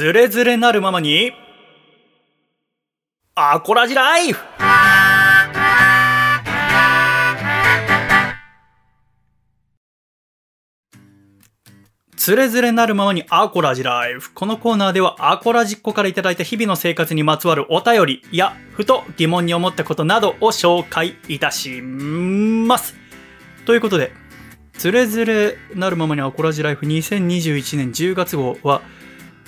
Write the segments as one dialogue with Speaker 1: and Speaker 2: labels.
Speaker 1: つれづれなるままに、アコラジライフつれづれなるままにアコラジライフ。このコーナーではアコラジっ子からいただいた日々の生活にまつわるお便りや、ふと疑問に思ったことなどを紹介いたします。ということで、つれづれなるままにアコラジライフ2021年10月号は、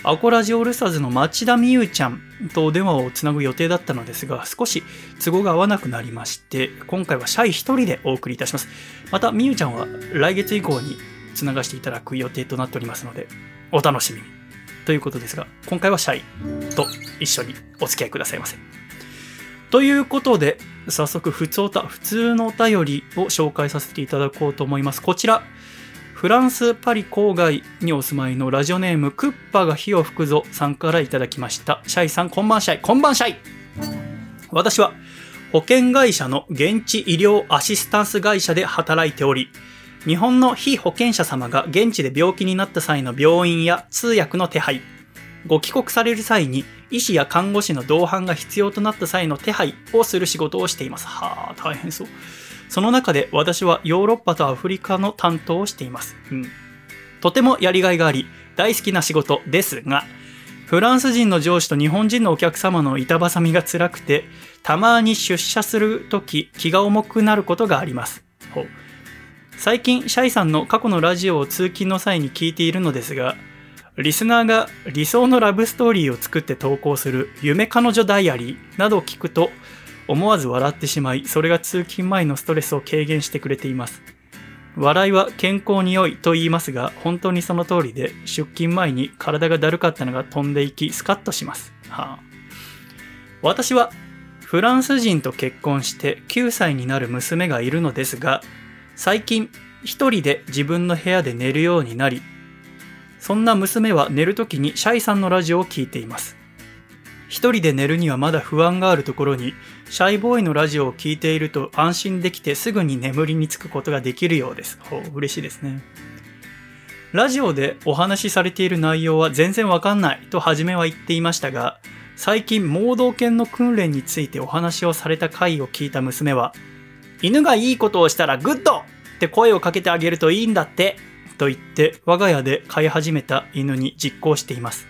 Speaker 1: アコラジオルスターズの町田美優ちゃんとお電話をつなぐ予定だったのですが、少し都合が合わなくなりまして、今回はシャイ一人でお送りいたします。また、美優ちゃんは来月以降につながしていただく予定となっておりますので、お楽しみに。ということですが、今回はシャイと一緒にお付き合いくださいませ。ということで、早速、普通おた、普通のお便りを紹介させていただこうと思います。こちら、フランス・パリ郊外にお住まいのラジオネーム、クッパが火を吹くぞさんからいただきました。シャイさん、こんばんシャイ、こんばんシャイ私は、保険会社の現地医療アシスタンス会社で働いており、日本の非保険者様が現地で病気になった際の病院や通訳の手配、ご帰国される際に医師や看護師の同伴が必要となった際の手配をする仕事をしています。はあ、大変そう。その中で私はヨーロッパとアフリカの担当をしています。うん。とてもやりがいがあり、大好きな仕事ですが、フランス人の上司と日本人のお客様の板挟みが辛くて、たまに出社するとき気が重くなることがあります。ほう最近、シャイさんの過去のラジオを通勤の際に聞いているのですが、リスナーが理想のラブストーリーを作って投稿する夢彼女ダイアリーなどを聞くと思わず笑ってしまい、それが通勤前のストレスを軽減してくれています。笑いは健康に良いと言いますが、本当にその通りで、出勤前に体がだるかったのが飛んでいき、スカッとします。はあ、私はフランス人と結婚して9歳になる娘がいるのですが、最近一人で自分の部屋で寝るようになり、そんな娘は寝るときにシャイさんのラジオを聞いています。一人で寝るにはまだ不安があるところに、シャイボーイのラジオを聞いていると安心できてすぐに眠りにつくことができるようです。ほう、嬉しいですね。ラジオでお話しされている内容は全然わかんないと初めは言っていましたが、最近盲導犬の訓練についてお話をされた回を聞いた娘は、犬がいいことをしたら Good って声をかけてあげるといいんだってと言って我が家で飼い始めた犬に実行しています。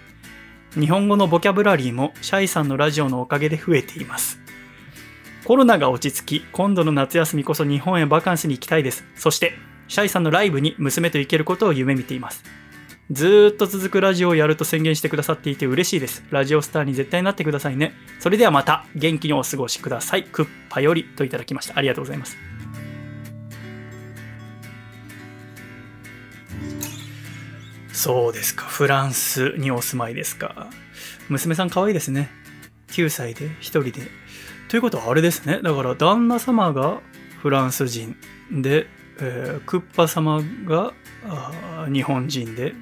Speaker 1: 日本語のボキャブラリーもシャイさんのラジオのおかげで増えています。コロナが落ち着き、今度の夏休みこそ日本へバカンスに行きたいです。そして、シャイさんのライブに娘と行けることを夢見ています。ずーっと続くラジオをやると宣言してくださっていて嬉しいです。ラジオスターに絶対なってくださいね。それではまた元気にお過ごしください。クッパよりといただきました。ありがとうございます。そうですか。フランスにお住まいですか。娘さん可愛いですね。9歳で1人で。ということはあれですね。だから旦那様がフランス人で、えークッパ様が日本人で、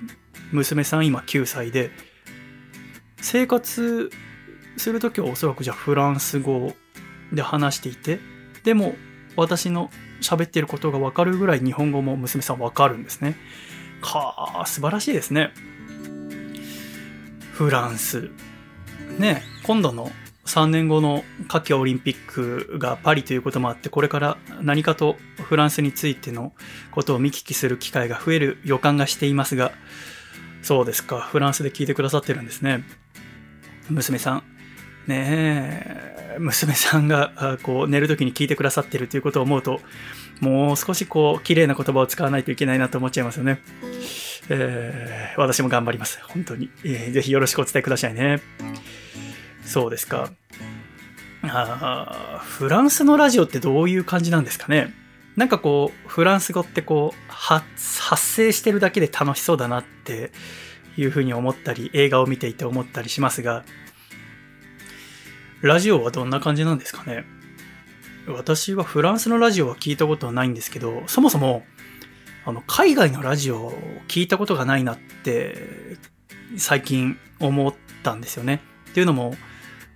Speaker 1: 娘さん今9歳で、生活するときはおそらくじゃあフランス語で話していて、でも私の喋ってることがわかるぐらい日本語も娘さんわかるんですね。かあ、素晴らしいですね。フランス。ね、今度の3年後の夏季オリンピックがパリということもあって、これから何かとフランスについてのことを見聞きする機会が増える予感がしていますが、そうですか、フランスで聞いてくださってるんですね。娘さん。ねえ、娘さんがこう寝るときに聞いてくださってるということを思うと、もう少しこう、綺麗な言葉を使わないといけないなと思っちゃいますよね。えー私も頑張ります。本当に。えーぜひよろしくお伝えくださいね。そうですか。あフランスのラジオってどういう感じなんですかね？なんかこう、フランス語ってこう、発発生してるだけで楽しそうだなっていうふうに思ったり、映画を見ていて思ったりしますが、ラジオはどんな感じなんですかね？私はフランスのラジオは聞いたことはないんですけど、そもそも、あの、海外のラジオを聞いたことがないなって、最近思ったんですよね。っていうのも、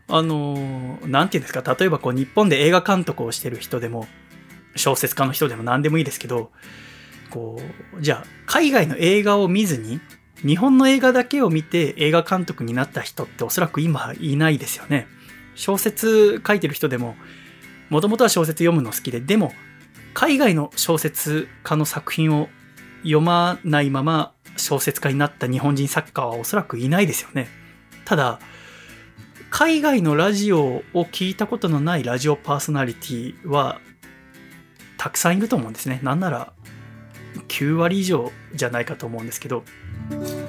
Speaker 1: あの、なんていうんですか、例えばこう、日本で映画監督をしてる人でも、小説家の人でも何でもいいですけど、こう、じゃあ、海外の映画を見ずに、日本の映画だけを見て映画監督になった人っておそらく今いないですよね。小説書いてる人でも、もともとは小説読むの好きで、でも、海外の小説家の作品を読まないまま小説家になった日本人作家はおそらくいないですよね。ただ、海外のラジオを聞いたことのないラジオパーソナリティはたくさんいると思うんですね。なんなら9割以上じゃないかと思うんですけど、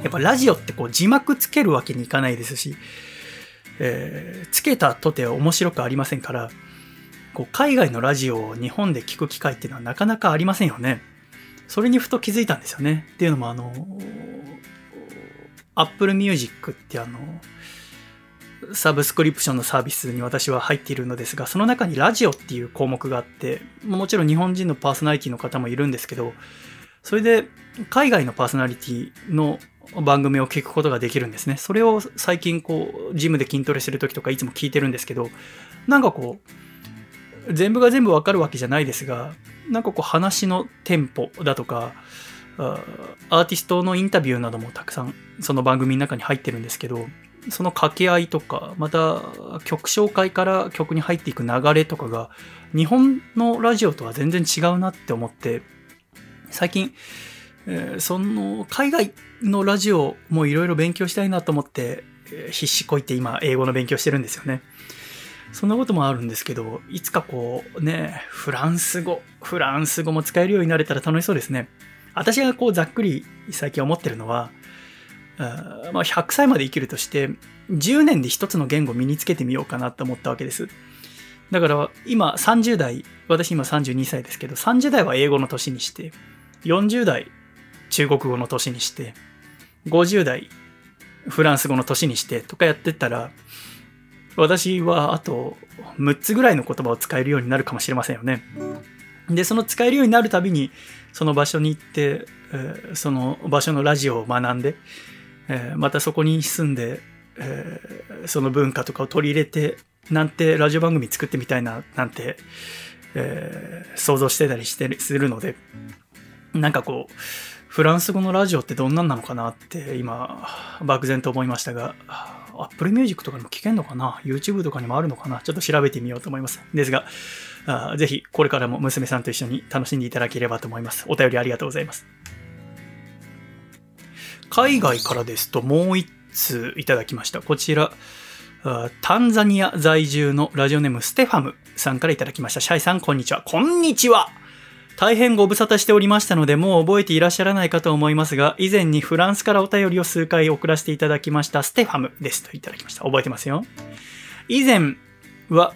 Speaker 1: やっぱラジオってこう字幕つけるわけにいかないですし、えー、つけたとて面白くありませんから、こう海外のラジオを日本で聞く機会っていうのはなかなかありませんよね。それにふと気づいたんですよね。っていうのもあの、Apple Music ってあの、サブスクリプションのサービスに私は入っているのですが、その中にラジオっていう項目があって、もちろん日本人のパーソナリティの方もいるんですけど、それで海外のパーソナリティの番組を聞くことができるんですね。それを最近こう、ジムで筋トレするときとかいつも聞いてるんですけど、なんかこう、全部が全部わかるわけじゃないですが、なんかこう話のテンポだとか、アーティストのインタビューなどもたくさんその番組の中に入ってるんですけど、その掛け合いとか、また曲紹介から曲に入っていく流れとかが、日本のラジオとは全然違うなって思って、最近、えー、その海外のラジオもいろいろ勉強したいなと思ってえ、必死こいて今英語の勉強してるんですよね。そんなこともあるんですけど、いつかこうね、フランス語、フランス語も使えるようになれたら楽しそうですね。私がこうざっくり最近思ってるのは、まあ、100歳まで生きるとして、10年で一つの言語を身につけてみようかなと思ったわけです。だから今30代、私今32歳ですけど、30代は英語の年にして、40代中国語の年にして、50代フランス語の年にしてとかやってたら、私はあと6つぐらいの言葉を使えるようになるかもしれませんよね。で、その使えるようになるたびに、その場所に行って、その場所のラジオを学んで、えー、またそこに住んで、えー、その文化とかを取り入れて、なんてラジオ番組作ってみたいな、なんて、えー、想像してたりしてするので、なんかこう、フランス語のラジオってどんなんなのかなって今、漠然と思いましたが、Apple Music とかにも聞けんのかな ?YouTube とかにもあるのかな？ちょっと調べてみようと思います。ですが、あぜひこれからも娘さんと一緒に楽しんでいただければと思います。お便りありがとうございます。海外からですともう一通いただきました。こちら、タンザニア在住のラジオネームステファムさんからいただきました。シャイさん、こんにちは。こんにちは大変ご無沙汰しておりましたので、もう覚えていらっしゃらないかと思いますが、以前にフランスからお便りを数回送らせていただきましたステファムですといただきました。覚えてますよ。以前は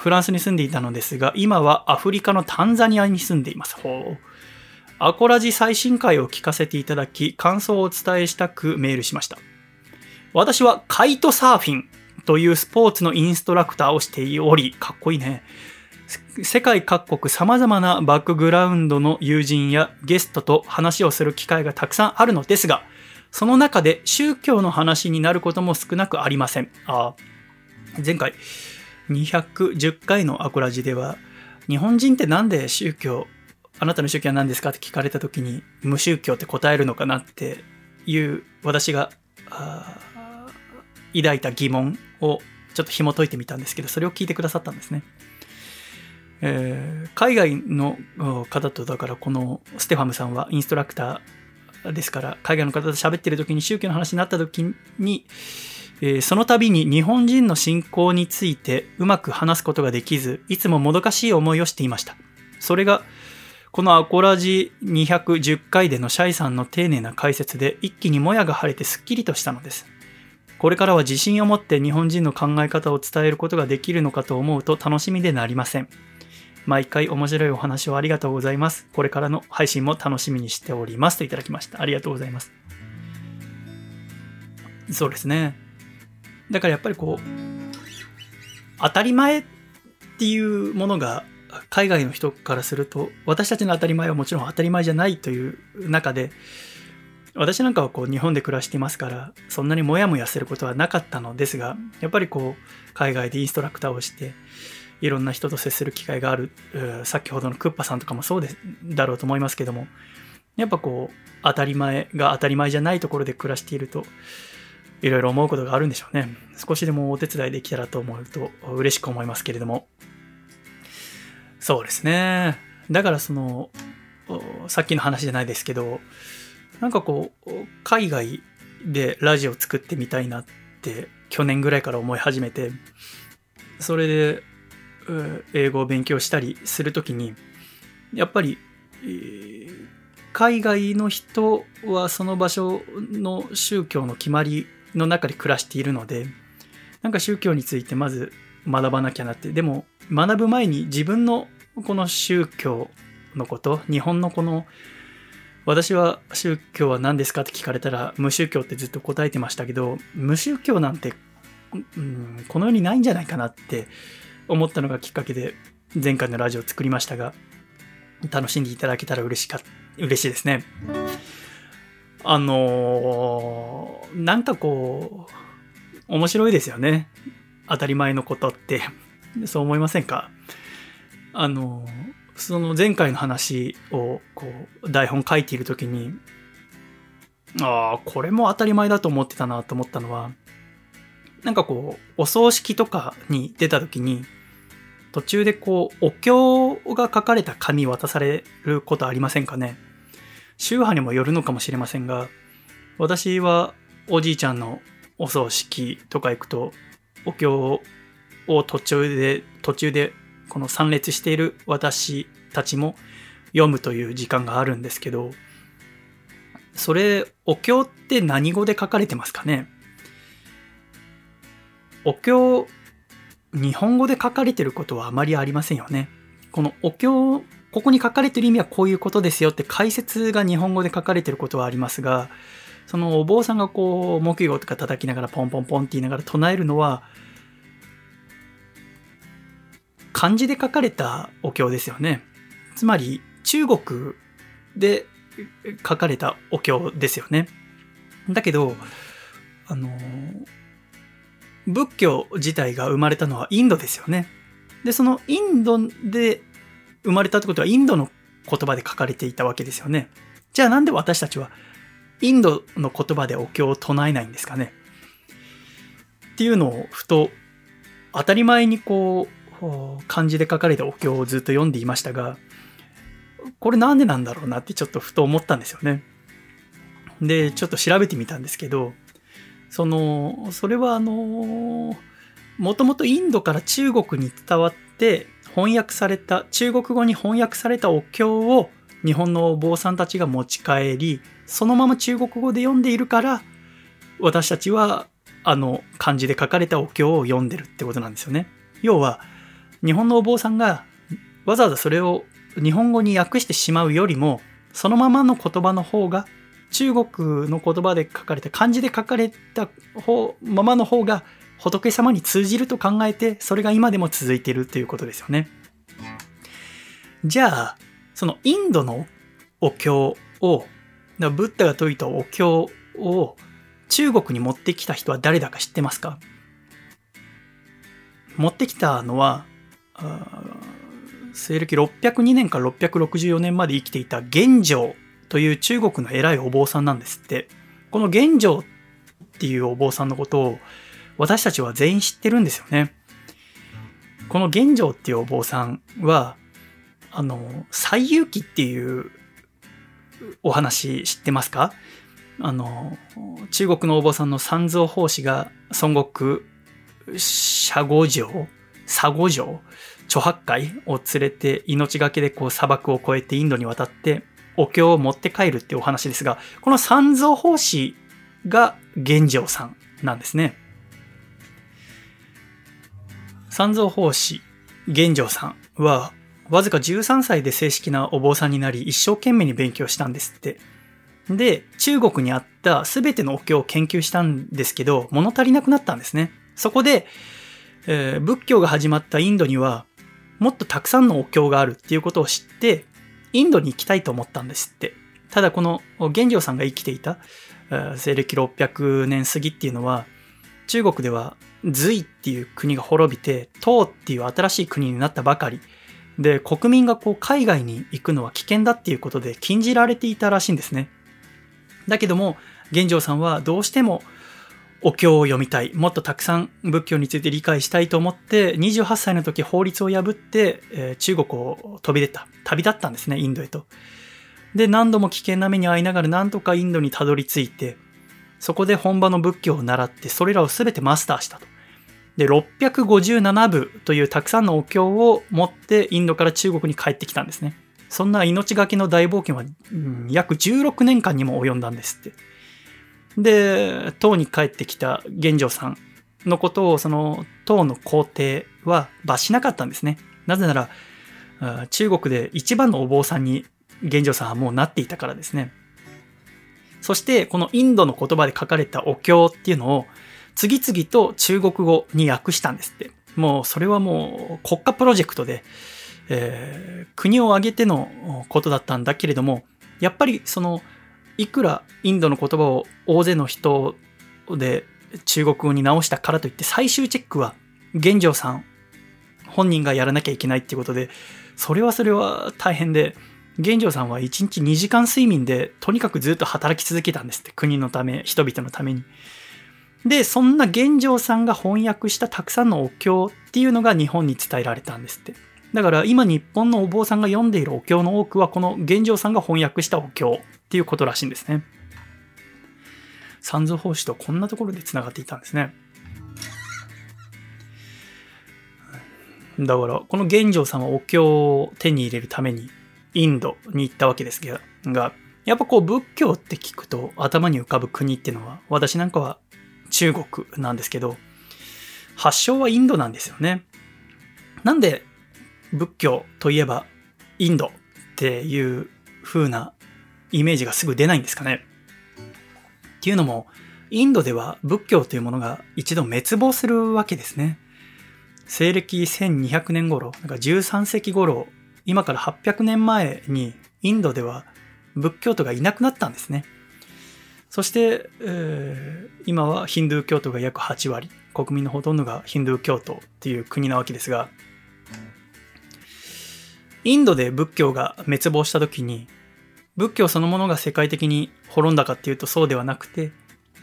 Speaker 1: フランスに住んでいたのですが、今はアフリカのタンザニアに住んでいます。ほう。アコラジ最新回を聞かせていただき、感想をお伝えしたくメールしました。私はカイトサーフィンというスポーツのインストラクターをしており、かっこいいね。世界各国様々なバックグラウンドの友人やゲストと話をする機会がたくさんあるのですが、その中で宗教の話になることも少なくありません。あ前回210回のアコラジでは、日本人ってなんで宗教、あなたの宗教は何ですか？って聞かれた時に無宗教って答えるのかなっていう私が抱いた疑問をちょっと紐解いてみたんですけど、それを聞いてくださったんですね。えー、海外の方とだからこのステファムさんはインストラクターですから海外の方と喋ってる時に宗教の話になった時に、えー、その度に日本人の信仰についてうまく話すことができずいつももどかしい思いをしていましたそれがこのアコラジ210回でのシャイさんの丁寧な解説で一気にもやが晴れてすっきりとしたのですこれからは自信を持って日本人の考え方を伝えることができるのかと思うと楽しみでなりません。毎回面白いお話をありがとうございます。これからの配信も楽しみにしております。といただきました。ありがとうございます。そうですね。だからやっぱりこう、当たり前っていうものが海外の人からすると、私たちの当たり前はもちろん当たり前じゃないという中で、私なんかはこう日本で暮らしていますから、そんなにモヤモヤすることはなかったのですが、やっぱりこう、海外でインストラクターをして、いろんな人と接する機会がある、先ほどのクッパさんとかもそうでだろうと思いますけども、やっぱこう、当たり前が当たり前じゃないところで暮らしていると、いろいろ思うことがあるんでしょうね。少しでもお手伝いできたらと思うと嬉しく思いますけれども。そうですね。だからその、さっきの話じゃないですけど、なんかこう、海外でラジオ作ってみたいなって去年ぐらいから思い始めて、それで英語を勉強したりするときに、やっぱり、えー、海外の人はその場所の宗教の決まりの中で暮らしているので、なんか宗教についてまず学ばなきゃなって、でも学ぶ前に自分のこの宗教のこと、日本のこの、私は宗教は何ですかって聞かれたら無宗教ってずっと答えてましたけど、無宗教なんて、うん、この世にないんじゃないかなって思ったのがきっかけで前回のラジオを作りましたが、楽しんでいただけたら嬉しか、嬉しいですね。あのー、なんかこう、面白いですよね。当たり前のことって。そう思いませんか？あの、その前回の話をこう台本書いている時に、ああ、これも当たり前だと思ってたなと思ったのは、なんかこう、お葬式とかに出た時に、途中でこう、お経が書かれた紙渡されることありませんかね？宗派にもよるのかもしれませんが、私はおじいちゃんのお葬式とか行くと、お経を途中で、途中でこの参列している私たちも読むという時間があるんですけど、それ、お経って何語で書かれてますかね？お経、日本語で書かれてることはあまりありませんよね。このお経ここに書かれてる意味はこういうことですよって解説が日本語で書かれてることはありますが、そのお坊さんがこう、木魚とか叩きながらポンポンポンって言いながら唱えるのは、漢字で書かれたお経ですよね。つまり、中国で書かれたお経ですよね。だけど、あの、仏教自体が生まれたのはインドですよね。で、そのインドで生まれたってことはインドの言葉で書かれていたわけですよね。じゃあなんで私たちはインドの言葉でお経を唱えないんですかねっていうのをふと当たり前にこう漢字で書かれたお経をずっと読んでいましたがこれなんでなんだろうなってちょっとふと思ったんですよね。で、ちょっと調べてみたんですけど、その、それはあの、もともとインドから中国に伝わって翻訳された、中国語に翻訳されたお経を日本のお坊さんたちが持ち帰り、そのまま中国語で読んでいるから、私たちはあの漢字で書かれたお経を読んでるってことなんですよね。要は、日本のお坊さんがわざわざそれを日本語に訳してしまうよりも、そのままの言葉の方が、中国の言葉で書かれた、漢字で書かれた方ままの方が仏様に通じると考えて、それが今でも続いているということですよね。じゃあ、そのインドのお経を、ブッダが説いたお経を中国に持ってきた人は誰だか知ってますか？持ってきたのは、西暦602年から664年まで生きていた玄奘という中国の偉いお坊さんなんですって。この玄奘っていうお坊さんのことを私たちは全員知ってるんですよね。この玄奘っていうお坊さんは、あの、西遊記っていうお話知ってますか？あの、中国のお坊さんの三蔵法師が孫悟空、社五城、佐五城、著白海を連れて命がけでこう砂漠を越えてインドに渡ってお経を持って帰るっていうお話ですが、この三蔵法師が玄奘さんなんですね。三蔵法師、玄奘さんは、わずか13歳で正式なお坊さんになり、一生懸命に勉強したんですって。で、中国にあった全てのお経を研究したんですけど、物足りなくなったんですね。そこで、えー、仏教が始まったインドには、もっとたくさんのお経があるっていうことを知って、インドに行きたいと思ったんですって。ただこの玄奘さんが生きていた、西暦600年過ぎっていうのは、中国では隋っていう国が滅びて、唐っていう新しい国になったばかりで、国民がこう海外に行くのは危険だっていうことで禁じられていたらしいんですね。だけども、玄奘さんはどうしてもお経を読みたい。もっとたくさん仏教について理解したいと思って、28歳の時法律を破って、えー、中国を飛び出た。旅立ったんですね、インドへと。で、何度も危険な目に遭いながらなんとかインドにたどり着いて、そこで本場の仏教を習って、それらを全てマスターしたと。で、657部というたくさんのお経を持ってインドから中国に帰ってきたんですね。そんな命がけの大冒険は、うん、約16年間にも及んだんですって。で、唐に帰ってきた玄奘さんのことを、その唐の皇帝は罰しなかったんですね。なぜなら、中国で一番のお坊さんに玄奘さんはもうなっていたからですね。そして、このインドの言葉で書かれたお経っていうのを、次々と中国語に訳したんですって。もう、それはもう国家プロジェクトで、えー、国を挙げてのことだったんだけれども、やっぱりその、いくらインドの言葉を大勢の人で中国語に直したからといって最終チェックは玄奘さん本人がやらなきゃいけないっていうことで、それはそれは大変で、玄奘さんは1日2時間睡眠でとにかくずっと働き続けたんですって。国のため、人々のために。で、そんな玄奘さんが翻訳したたくさんのお経っていうのが日本に伝えられたんですって。だから今日本のお坊さんが読んでいるお経の多くはこの玄奘さんが翻訳したお経っていうことらしいんですね。三蔵法師とこんなところで繋がっていたんですね。だから、この玄奘さんはお経を手に入れるためにインドに行ったわけですが、やっぱこう仏教って聞くと頭に浮かぶ国っていうのは、私なんかは中国なんですけど、発祥はインドなんですよね。なんで仏教といえばインドっていう風なイメージがすぐ出ないんですかね。っていうのも、インドでは仏教というものが一度滅亡するわけですね。西暦1200年頃、なんか13世紀頃、今から800年前にインドでは仏教徒がいなくなったんですね。そして、えー、今はヒンドゥー教徒が約8割、国民のほとんどがヒンドゥー教徒っていう国なわけですが、インドで仏教が滅亡した時に、仏教そのものが世界的に滅んだかっていうとそうではなくて、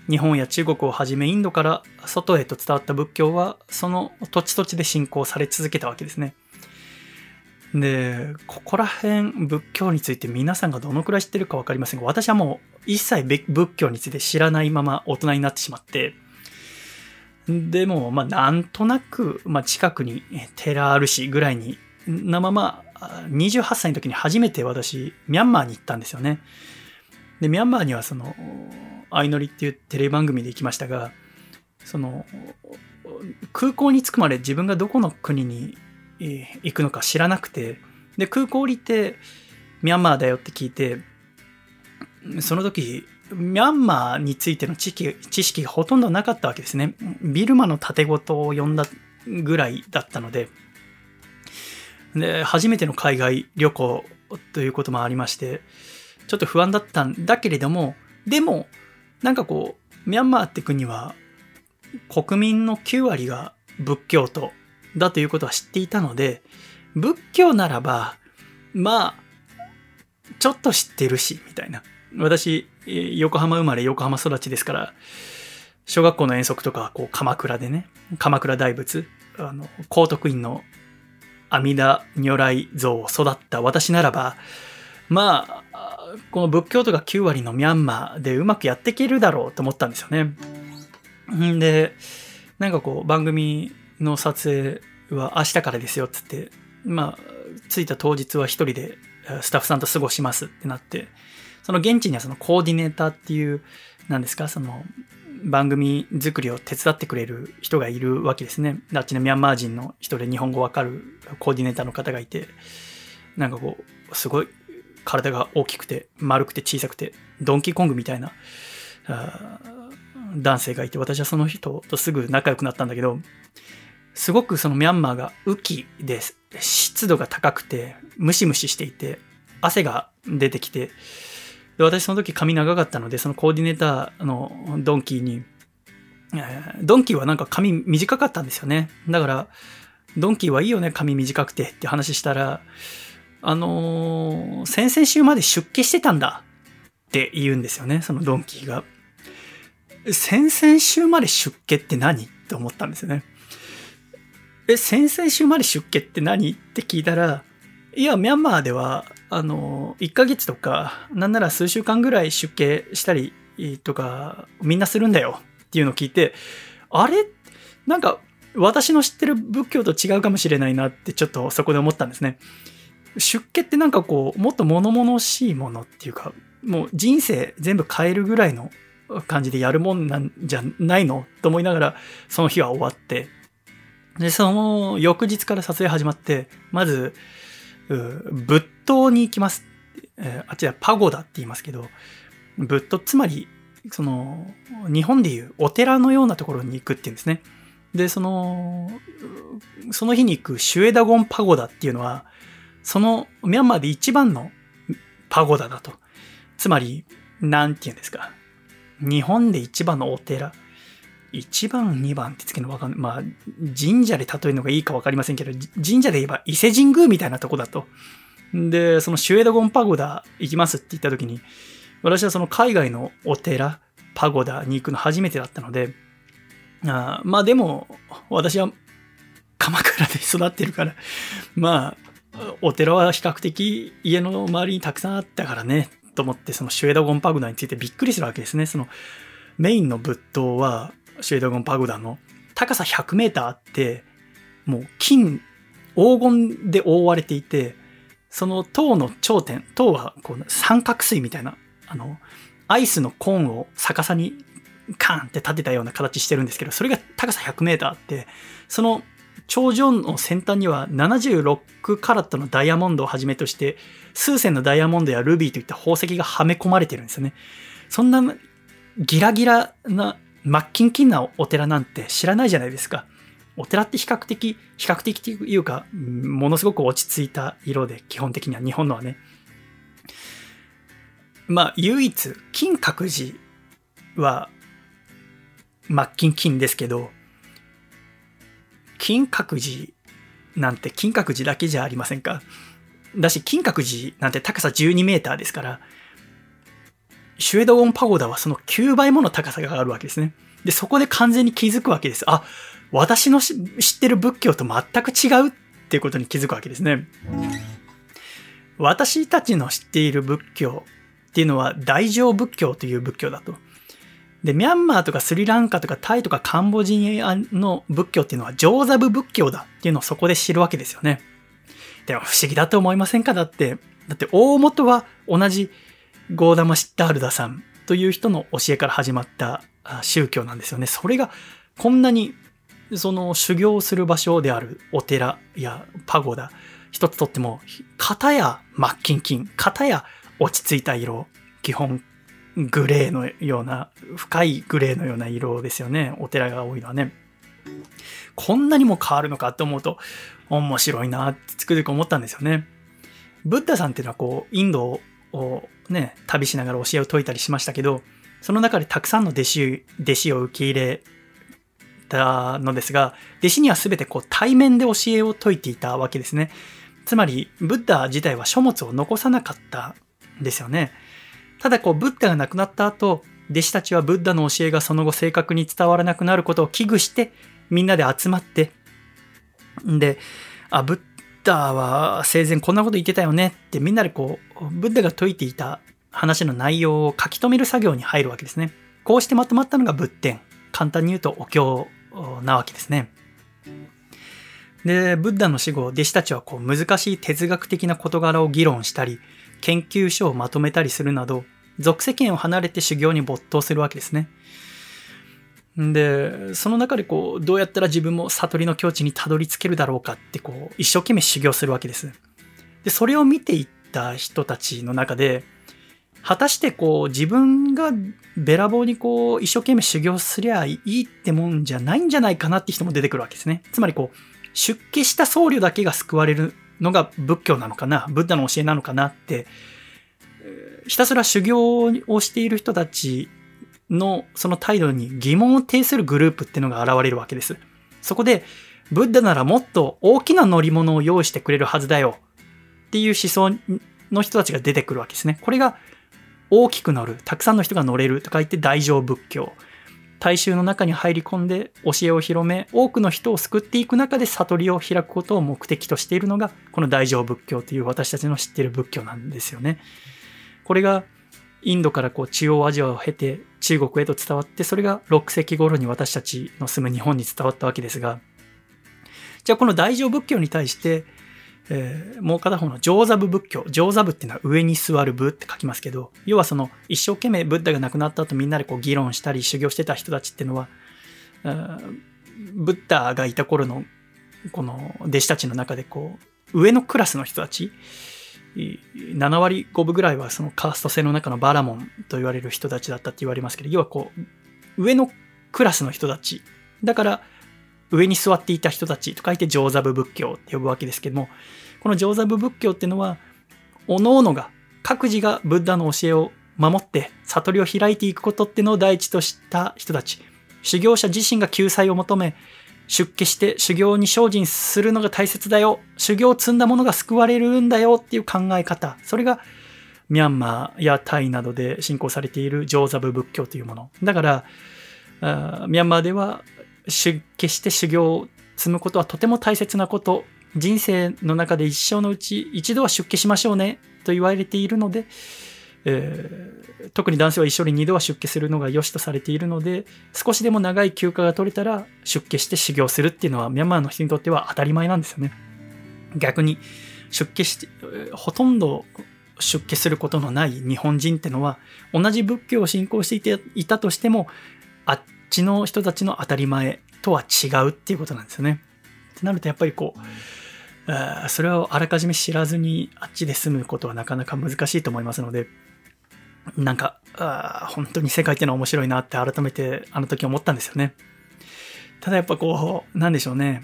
Speaker 1: 日本や中国をはじめインドから外へと伝わった仏教は、その土地土地で信仰され続けたわけですね。で、ここら辺仏教について皆さんがどのくらい知ってるかわかりませんが、私はもう一切仏教について知らないまま大人になってしまって、でも、まあ、なんとなく、まあ、近くに寺あるしぐらいに、なまま、28歳の時に初めて私、ミャンマーに行ったんですよね。で、ミャンマーにはその、相乗りっていうテレビ番組で行きましたが、その、空港に着くまで自分がどこの国に行くのか知らなくて、で、空港降りて、ミャンマーだよって聞いて、その時、ミャンマーについての知識知識がほとんどなかったわけですね。ビルマの盾ごとを読んだぐらいだったので、で、初めての海外旅行ということもありまして、ちょっと不安だったんだけれども、でも、なんかこう、ミャンマーって国は、国民の9割が仏教徒だということは知っていたので、仏教ならば、まあ、ちょっと知ってるし、みたいな。私、横浜生まれ、横浜育ちですから、小学校の遠足とか、こう、鎌倉でね、鎌倉大仏、あの、高徳院の阿弥陀如来像を育った私ならば、まあ、この仏教徒が9割のミャンマーでうまくやっていけるだろうと思ったんですよね。んで、なんかこう、番組の撮影は明日からですよっつって、まあ、着いた当日は一人でスタッフさんと過ごしますってなって、その現地にはそのコーディネーターっていう、なんですか、その番組作りを手伝ってくれる人がいるわけですね。あっちのミャンマー人の人で日本語わかるコーディネーターの方がいて、なんかこう、すごい体が大きくて丸くて小さくて、ドンキーコングみたいな男性がいて、私はその人とすぐ仲良くなったんだけど、すごくそのミャンマーが雨季で湿度が高くて、ムシムシしていて、汗が出てきて、で私その時髪長かったので、そのコーディネーターのドンキーに、ドンキーはなんか髪短かったんですよね。だから、ドンキーはいいよね、髪短くてって話したら、あのー、先々週まで出家してたんだって言うんですよね、そのドンキーが。先々週まで出家って何って思ったんですよね。え、先々週まで出家って何って聞いたら、いや、ミャンマーでは、あの、1ヶ月とか、なんなら数週間ぐらい出家したりとか、みんなするんだよっていうのを聞いて、あれ？なんか、私の知ってる仏教と違うかもしれないなってちょっとそこで思ったんですね。出家ってなんかこう、もっと物々しいものっていうか、もう人生全部変えるぐらいの感じでやるもんなんじゃないのと思いながら、その日は終わって、で、その翌日から撮影始まって、まず、仏塔に行きます。えー、あちはパゴダって言いますけど、仏塔、つまり、その、日本でいうお寺のようなところに行くっていうんですね。で、その、その日に行くシュエダゴンパゴダっていうのは、そのミャンマーで一番のパゴダだと。つまり、なんて言うんですか。日本で一番のお寺。1番、2番ってつけるのわかんない。まあ、神社で例えるのがいいかわかりませんけど、神社で言えば伊勢神宮みたいなとこだと。で、そのシュエダゴンパゴダ行きますって言った時に、私はその海外のお寺、パゴダに行くの初めてだったので、あまあでも、私は鎌倉で育ってるから、まあ、お寺は比較的家の周りにたくさんあったからね、と思って、そのシュエダゴンパゴダについてびっくりするわけですね。そのメインの仏塔は、シェードゴンパゴダの高さ100メーターあって、もう金、黄金で覆われていて、その塔の頂点、塔はこう三角錐みたいな、あの、アイスのコーンを逆さにカーンって立てたような形してるんですけど、それが高さ100メーターあって、その頂上の先端には76カラットのダイヤモンドをはじめとして、数千のダイヤモンドやルビーといった宝石がはめ込まれてるんですよね。そんなギラギラなマッキンキンなお寺なんて知らないじゃないですか。お寺って比較的、比較的というか、ものすごく落ち着いた色で、基本的には日本のはね。まあ、唯一、金閣寺は、マッキンキンですけど、金閣寺なんて金閣寺だけじゃありませんか。だし、金閣寺なんて高さ12メーターですから、シュエドゴンパゴダはその9倍もの高さがあるわけですね。で、そこで完全に気づくわけです。あ、私の知ってる仏教と全く違うっていうことに気づくわけですね。私たちの知っている仏教っていうのは大乗仏教という仏教だと。で、ミャンマーとかスリランカとかタイとかカンボジアの仏教っていうのは上座部仏教だっていうのをそこで知るわけですよね。でも不思議だと思いませんか？だって、だって大元は同じゴーダマ・シッタールダさんという人の教えから始まった宗教なんですよね。それがこんなにその修行する場所であるお寺やパゴダ一つとっても、型やマッキンキン、型や落ち着いた色、基本グレーのような、深いグレーのような色ですよね。お寺が多いのはね。こんなにも変わるのかって思うと、面白いなってつくづく思ったんですよね。ブッダさんっていうのはこう、インドをね、旅しながら教えを説いたりしましたけど、その中でたくさんの弟子、弟子を受け入れたのですが、弟子には全てこう対面で教えを説いていたわけですね。つまり、ブッダ自体は書物を残さなかったんですよね。ただこう、ブッダが亡くなった後、弟子たちはブッダの教えがその後正確に伝わらなくなることを危惧して、みんなで集まって、で、あ、ブッダは生前こんなこと言ってたよねってみんなでこう、ブッダが説いていた話の内容を書き留める作業に入るわけですね。こうしてまとまったのが仏典。簡単に言うとお経なわけですね。で、ブッダの死後、弟子たちはこう難しい哲学的な事柄を議論したり、研究書をまとめたりするなど、俗世間を離れて修行に没頭するわけですね。で、その中でこう、どうやったら自分も悟りの境地にたどり着けるだろうかってこう、一生懸命修行するわけです。で、それを見ていった人たちの中で、果たしてこう、自分がべらぼうにこう、一生懸命修行すりゃいいってもんじゃないんじゃないかなって人も出てくるわけですね。つまりこう、出家した僧侶だけが救われるのが仏教なのかな、ブッダの教えなのかなって、ひたすら修行をしている人たちのその態度に疑問を呈するグループっていうのが現れるわけです。そこで、ブッダならもっと大きな乗り物を用意してくれるはずだよっていう思想の人たちが出てくるわけですね。これが大きく乗る、たくさんの人が乗れると書いて大乗仏教。大衆の中に入り込んで教えを広め、多くの人を救っていく中で悟りを開くことを目的としているのが、この大乗仏教という私たちの知っている仏教なんですよね。これがインドからこう中央アジアを経て中国へと伝わって、それが6世紀頃に私たちの住む日本に伝わったわけですが、じゃあこの大乗仏教に対して、えー、もう片方の上座部仏教。上座部っていうのは上に座る部って書きますけど、要はその一生懸命ブッダが亡くなった後みんなでこう議論したり修行してた人たちっていうのは、ブッダがいた頃のこの弟子たちの中でこう、上のクラスの人たち、7割5分ぐらいはそのカースト制の中のバラモンと言われる人たちだったって言われますけど、要はこう、上のクラスの人たち。だから、上に座っていた人たちと書いて上座部仏教って呼ぶわけですけども、この上座部仏教っていうのは、各々が、各自がブッダの教えを守って悟りを開いていくことっていうのを第一とした人たち。修行者自身が救済を求め、出家して修行に精進するのが大切だよ。修行を積んだ者が救われるんだよっていう考え方。それがミャンマーやタイなどで信仰されている上座部仏教というもの。だから、ミャンマーでは出家して修行を積むことはとても大切なこと、人生の中で一生のうち一度は出家しましょうねと言われているので、えー、特に男性は一生に二度は出家するのが良しとされているので、少しでも長い休暇が取れたら出家して修行するっていうのはミャンマーの人にとっては当たり前なんですよね。逆に出家して、ほとんど出家することのない日本人ってのは同じ仏教を信仰していていたとしてもあっちの人たちの当たり前とは違うっていうことなんですよね。ってなるとやっぱりこう、それをあらかじめ知らずにあっちで住むことはなかなか難しいと思いますので、なんか、本当に世界ってのは面白いなって改めてあの時思ったんですよね。ただやっぱこう、なんでしょうね。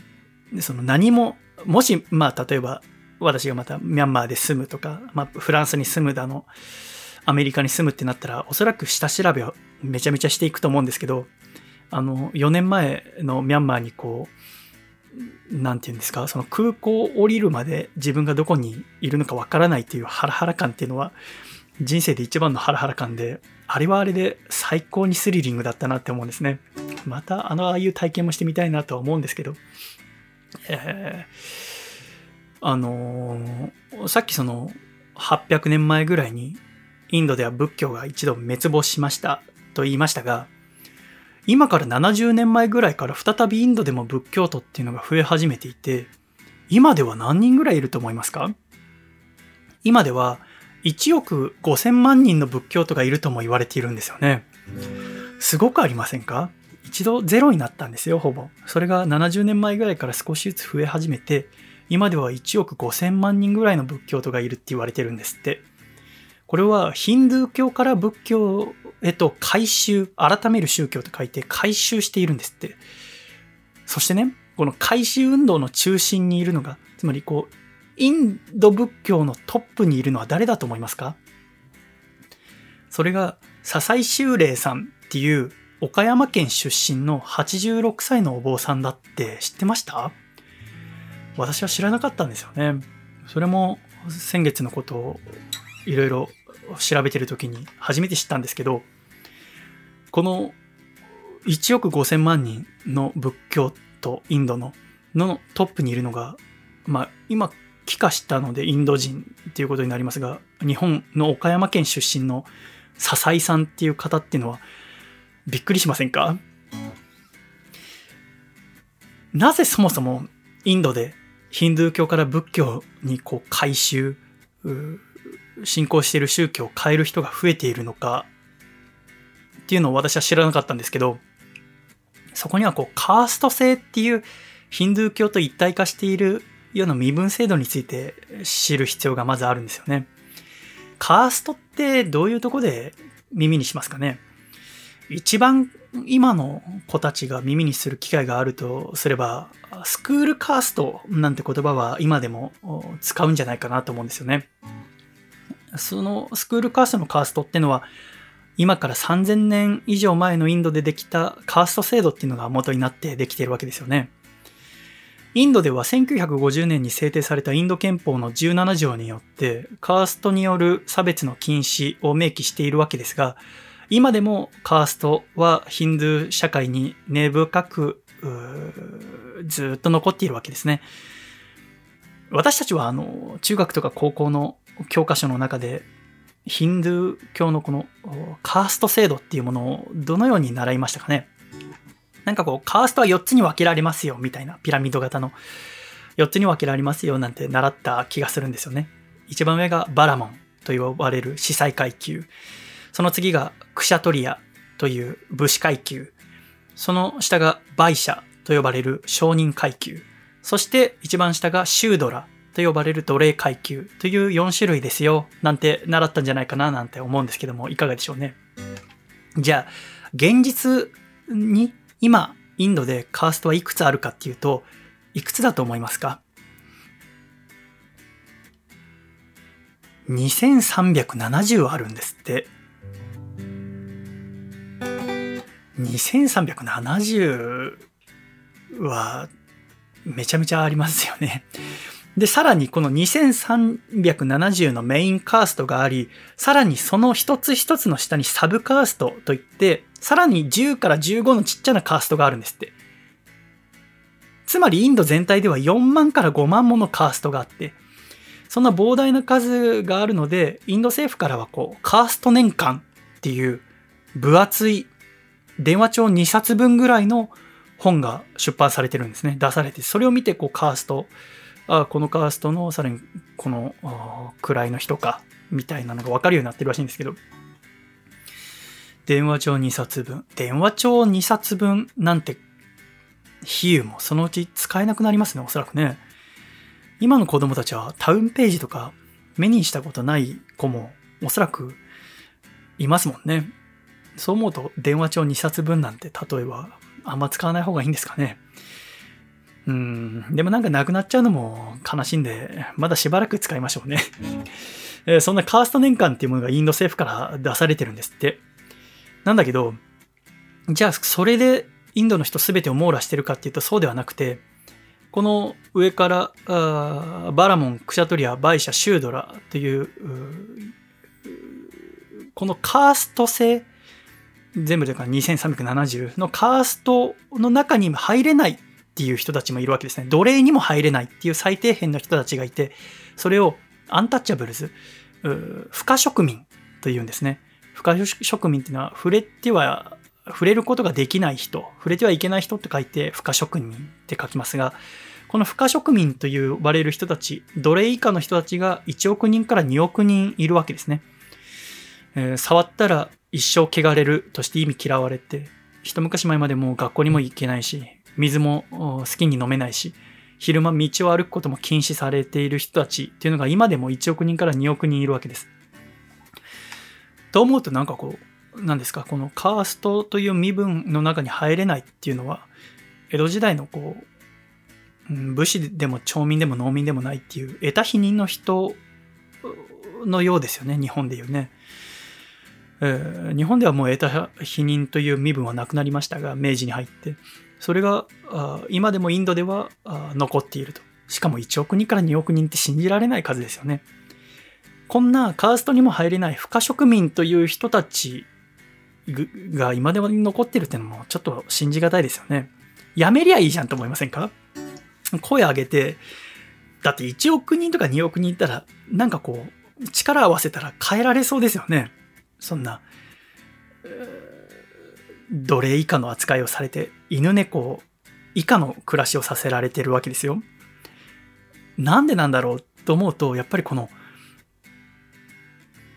Speaker 1: その何も、もし、まあ例えば私がまたミャンマーで住むとか、まあフランスに住むだの、アメリカに住むってなったら、おそらく下調べをめちゃめちゃしていくと思うんですけど、あの、4年前のミャンマーにこう、なんて言うんですか、その空港を降りるまで自分がどこにいるのかわからないっていうハラハラ感っていうのは、人生で一番のハラハラ感で、あれはあれで最高にスリリングだったなって思うんですね。またあのああいう体験もしてみたいなとは思うんですけど、えー、あのー、さっきその800年前ぐらいにインドでは仏教が一度滅亡しましたと言いましたが、今から70年前ぐらいから再びインドでも仏教徒っていうのが増え始めていて、今では何人ぐらいいると思いますか？今では1億5000万人の仏教徒がいるとも言われているんですよね。すごくありませんか？一度ゼロになったんですよ、ほぼ。それが70年前ぐらいから少しずつ増え始めて、今では1億5000万人ぐらいの仏教徒がいるって言われてるんですって。これはヒンドゥー教から仏教えっと、改宗、改める宗教と書いて改宗しているんですって。そしてね、この改宗運動の中心にいるのが、つまりこう、インド仏教のトップにいるのは誰だと思いますか？それが、笹井修霊さんっていう岡山県出身の86歳のお坊さんだって知ってました？私は知らなかったんですよね。それも先月のことをいろいろ調べてる時に初めて知ったんですけど、この1億5000万人の仏教とインドののトップにいるのが、まあ今帰化したのでインド人っていうことになりますが、日本の岡山県出身の笹井さんっていう方っていうのはびっくりしませんか？なぜそもそもインドでヒンドゥー教から仏教にこう改宗、信仰している宗教を変える人が増えているのか？っていうのを私は知らなかったんですけど、そこにはこう、カースト制っていうヒンドゥー教と一体化しているような身分制度について知る必要がまずあるんですよね。カーストってどういうとこで耳にしますかね？一番今の子たちが耳にする機会があるとすれば、スクールカーストなんて言葉は今でも使うんじゃないかなと思うんですよね。そのスクールカーストのカーストってのは、今から3000年以上前のインドでできたカースト制度っていうのが元になってできているわけですよね。インドでは1950年に制定されたインド憲法の17条によってカーストによる差別の禁止を明記しているわけですが、今でもカーストはヒンドゥー社会に根深くずっと残っているわけですね。私たちはあの中学とか高校の教科書の中でヒンドゥー教のこのカースト制度っていうものをどのように習いましたかね？なんかこう、カーストは4つに分けられますよ、みたいな、ピラミッド型の。4つに分けられますよ、なんて習った気がするんですよね。一番上がバラモンと呼ばれる司祭階級。その次がクシャトリアという武士階級。その下がバイシャと呼ばれる商人階級。そして一番下がシュードラと呼ばれる奴隷階級という4種類ですよ、なんて習ったんじゃないかななんて思うんですけども、いかがでしょうね。じゃあ、現実に今、インドでカーストはいくつあるかっていうと、いくつだと思いますか ?2370 あるんですって。2370はめちゃめちゃありますよね。で、さらにこの2370のメインカーストがあり、さらにその一つ一つの下にサブカーストといって、さらに10から15のちっちゃなカーストがあるんですって。つまりインド全体では4万から5万ものカーストがあって、そんな膨大な数があるので、インド政府からはこう、カースト年間っていう分厚い電話帳2冊分ぐらいの本が出版されてるんですね。出されて、それを見てこうカースト、あこのカーストのさらにこの位の人か、みたいなのがわかるようになってるらしいんですけど、電話帳2冊分。電話帳2冊分なんて、比喩もそのうち使えなくなりますね、おそらくね。今の子供たちはタウンページとか目にしたことない子もおそらくいますもんね。そう思うと電話帳2冊分なんて例えばあんま使わない方がいいんですかね。うん、でもなんかなくなっちゃうのも悲しいんで、まだしばらく使いましょうね。えー、そんなカースト年間っていうものがインド政府から出されてるんですって。なんだけど、じゃあそれでインドの人全てを網羅してるかっていうとそうではなくて、この上からバラモン、クシャトリア、バイシャ、シュードラというこのカースト制、全部でか2370のカーストの中に入れないっていう人たちもいるわけですね。奴隷にも入れないっていう最底辺の人たちがいて、それをアンタッチャブルズ、不可植民というんですね。不可植民っていうのは触れては、触れることができない人、触れてはいけない人って書いて不可植民って書きますが、この不可植民と呼ばれる人たち、奴隷以下の人たちが1億人から2億人いるわけですね。えー、触ったら一生汚れるとして意味嫌われて、一昔前までもう学校にも行けないし、水も好きに飲めないし、昼間道を歩くことも禁止されている人たちっていうのが今でも1億人から2億人いるわけです。と思うとなんかこう、何ですか、このカーストという身分の中に入れないっていうのは、江戸時代のこう、武士でも町民でも農民でもないっていう得た否認の人のようですよね、日本でいうね。えー、日本ではもう得た否認という身分はなくなりましたが、明治に入って。それが今でもインドでは残っていると。しかも1億人から2億人って信じられない数ですよね。こんなカーストにも入れない不可植民という人たちが今でも残ってるってのもちょっと信じがたいですよね。やめりゃいいじゃんと思いませんか？声上げて、だって1億人とか2億人いたら、なんかこう、力合わせたら変えられそうですよね。そんな、奴隷以下の扱いをされて、犬猫以下の暮らしをさせられてるわけですよ。なんでなんだろうと思うと、やっぱりこの、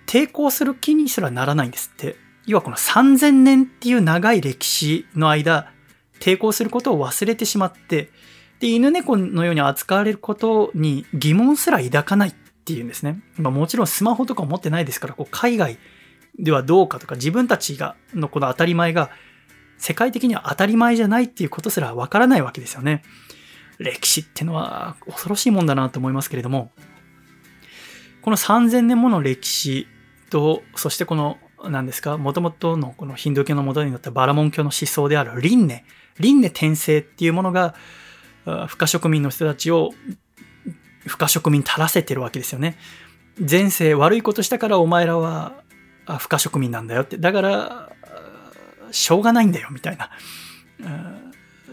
Speaker 1: 抵抗する気にすらならないんですって。要はこの3000年っていう長い歴史の間、抵抗することを忘れてしまって、で、犬猫のように扱われることに疑問すら抱かないっていうんですね。まあ、もちろんスマホとか持ってないですから、こう海外ではどうかとか、自分たちが、のこの当たり前が、世界的には当たり前じゃないっていうことすらわからないわけですよね。歴史ってのは恐ろしいもんだなと思いますけれども、この3000年もの歴史と、そしてこの、何ですか、もともとのこのヒンドゥー教の元になったバラモン教の思想である輪廻、輪廻転生っていうものが、不可植民の人たちを不可植民垂らせてるわけですよね。前世悪いことしたからお前らは不可植民なんだよって。だから、しょうがないんだよ、みたいな。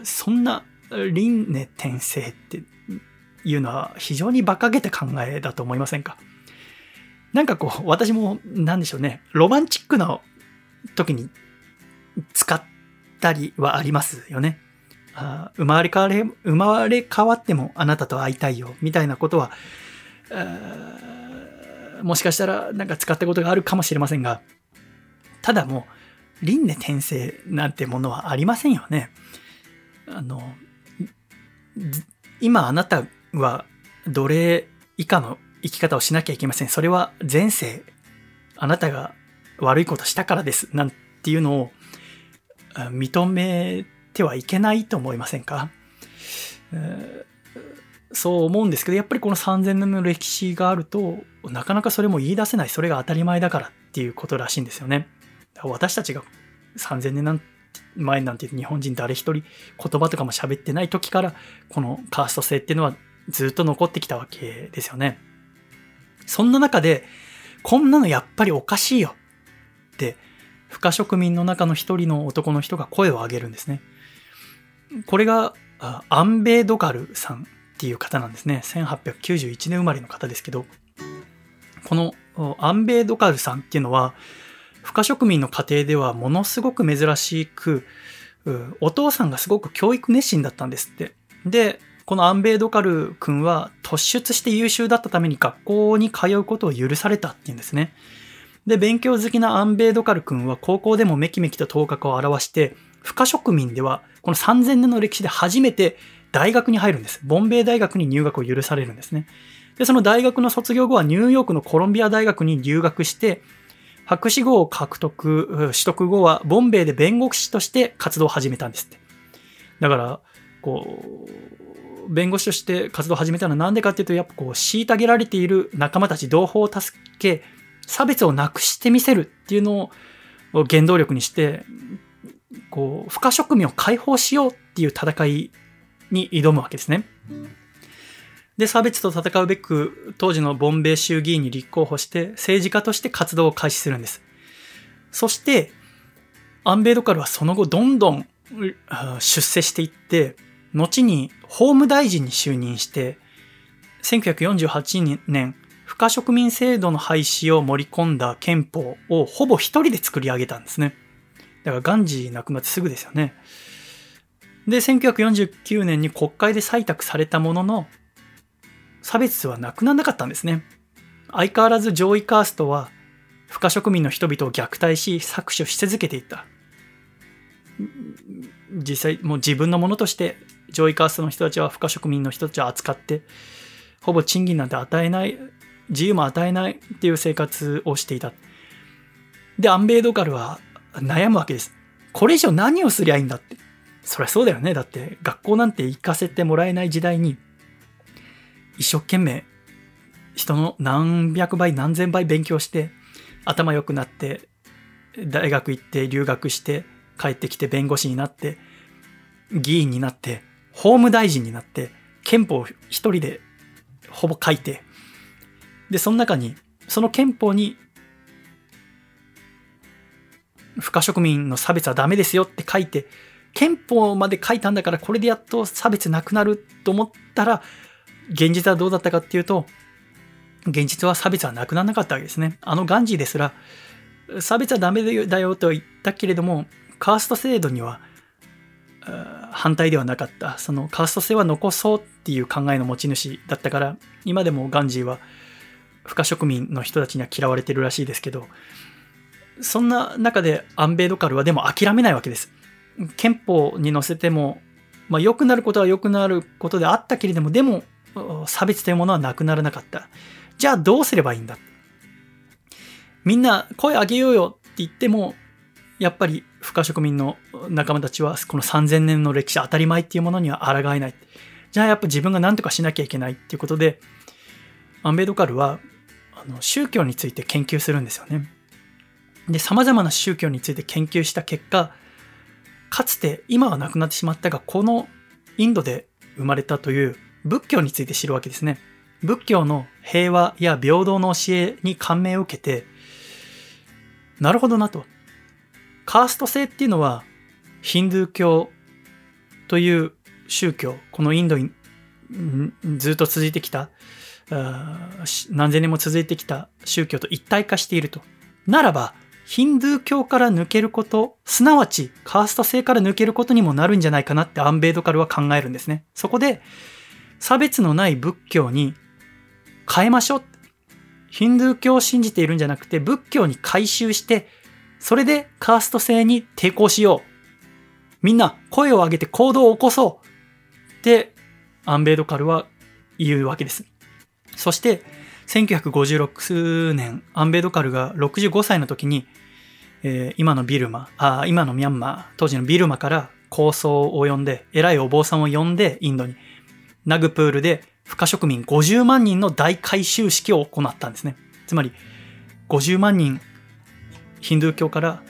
Speaker 1: そんな輪廻転生っていうのは非常に馬鹿げた考えだと思いませんか？なんかこう、私も、なんでしょうね、ロマンチックな時に使ったりはありますよね。あ生まれ変われ、生まれ変わってもあなたと会いたいよ、みたいなことは、もしかしたらなんか使ったことがあるかもしれませんが、ただもう、輪廻転生なんてものはありませんよね。あの、今あなたは奴隷以下の生き方をしなきゃいけません。それは前世、あなたが悪いことしたからです。なんていうのを認めてはいけないと思いませんか、そう思うんですけど、やっぱりこの3000年の歴史があると、なかなかそれも言い出せない。それが当たり前だからっていうことらしいんですよね。私たちが3000年なん前なんて日本人誰一人言葉とかも喋ってない時から、このカースト制っていうのはずっと残ってきたわけですよね。そんな中で、こんなのやっぱりおかしいよって、不可植民の中の一人の男の人が声を上げるんですね。これが、アンベードガルさんっていう方なんですね。1891年生まれの方ですけど、このアンベードガルさんっていうのは、不可植民の家庭ではものすごく珍しく、お父さんがすごく教育熱心だったんですって。で、このアンベードカル君は突出して優秀だったために学校に通うことを許されたっていうんですね。で、勉強好きなアンベードカル君は高校でもめきめきと頭角を現して、不可植民ではこの3000年の歴史で初めて大学に入るんです。ボンベイ大学に入学を許されるんですね。で、その大学の卒業後はニューヨークのコロンビア大学に留学して、博士号を獲得、取得後はボンベイで弁護士として活動を始めたんですって。だから、こう、弁護士として活動を始めたのはなんでかっていうと、やっぱこう、虐げられている仲間たち同胞を助け、差別をなくしてみせるっていうのを原動力にして、こう、不可植民を解放しようっていう戦いに挑むわけですね。で、差別と戦うべく、当時のボンベイ州議員に立候補して、政治家として活動を開始するんです。そして、アンベードカルはその後どんどん出世していって、後に法務大臣に就任して、1948年、不可植民制度の廃止を盛り込んだ憲法をほぼ一人で作り上げたんですね。だからガンジー亡くなってすぐですよね。で、1949年に国会で採択されたものの、差別はなくならなかったんですね。相変わらず上位カーストは不可植民の人々を虐待し搾取し続けていた。実際もう自分のものとして上位カーストの人たちは不可植民の人たちを扱ってほぼ賃金なんて与えない自由も与えないっていう生活をしていた。で、アンベードガルは悩むわけです。これ以上何をすりゃいいんだって。そりゃそうだよね。だって学校なんて行かせてもらえない時代に一生懸命人の何百倍何千倍勉強して頭良くなって大学行って留学して帰ってきて弁護士になって議員になって法務大臣になって憲法を一人でほぼ書いてでその中にその憲法に不可植民の差別はダメですよって書いて憲法まで書いたんだからこれでやっと差別なくなると思ったら現実はどうだったかっていうと、現実は差別はなくならなかったわけですね。あのガンジーですら、差別はダメだよと言ったけれども、カースト制度には反対ではなかった。そのカースト制は残そうっていう考えの持ち主だったから、今でもガンジーは不可植民の人たちには嫌われてるらしいですけど、そんな中でアンベードカルはでも諦めないわけです。憲法に載せても、まあ良くなることは良くなることであったけれども、でも差別というものはなくならなかった。じゃあどうすればいいんだ？みんな声上げようよって言っても、やっぱり不可植民の仲間たちはこの3000年の歴史当たり前っていうものには抗えない。じゃあやっぱ自分が何とかしなきゃいけないっていうことで、アンベドカルはあの宗教について研究するんですよね。で、様々な宗教について研究した結果、かつて今はなくなってしまったが、このインドで生まれたという仏教について知るわけですね。仏教の平和や平等の教えに感銘を受けて、なるほどなと。カースト制っていうのは、ヒンドゥー教という宗教、このインドにずっと続いてきた、何千年も続いてきた宗教と一体化していると。ならば、ヒンドゥー教から抜けること、すなわちカースト制から抜けることにもなるんじゃないかなってアンベードカルは考えるんですね。そこで、差別のない仏教に変えましょう。ヒンドゥー教を信じているんじゃなくて仏教に改宗して、それでカースト制に抵抗しよう。みんな声を上げて行動を起こそうってアンベードカルは言うわけです。そして、1956年、アンベードカルが65歳の時に、えー、今のビルマ、あ今のミャンマー、当時のビルマから構想を呼んで、偉いお坊さんを呼んで、インドに、ナグプールで不可植民50万人の大改修式を行ったんですね。つまり、50万人、ヒンドゥー教から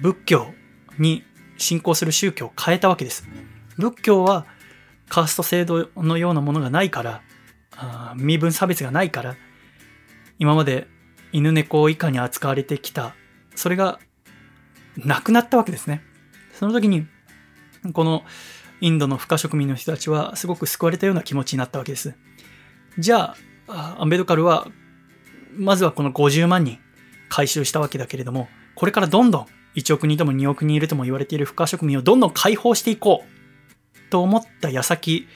Speaker 1: 仏教に信仰する宗教を変えたわけです。仏教はカースト制度のようなものがないから、あ身分差別がないから、今まで犬猫以下に扱われてきた、それがなくなったわけですね。その時に、このインドの不可植民の人たちはすごく救われたような気持ちになったわけです。じゃあ、アンベドカルは、まずはこの50万人回収したわけだけれども、これからどんどん1億人とも2億人いるとも言われている不可植民をどんどん解放していこうと思った矢先、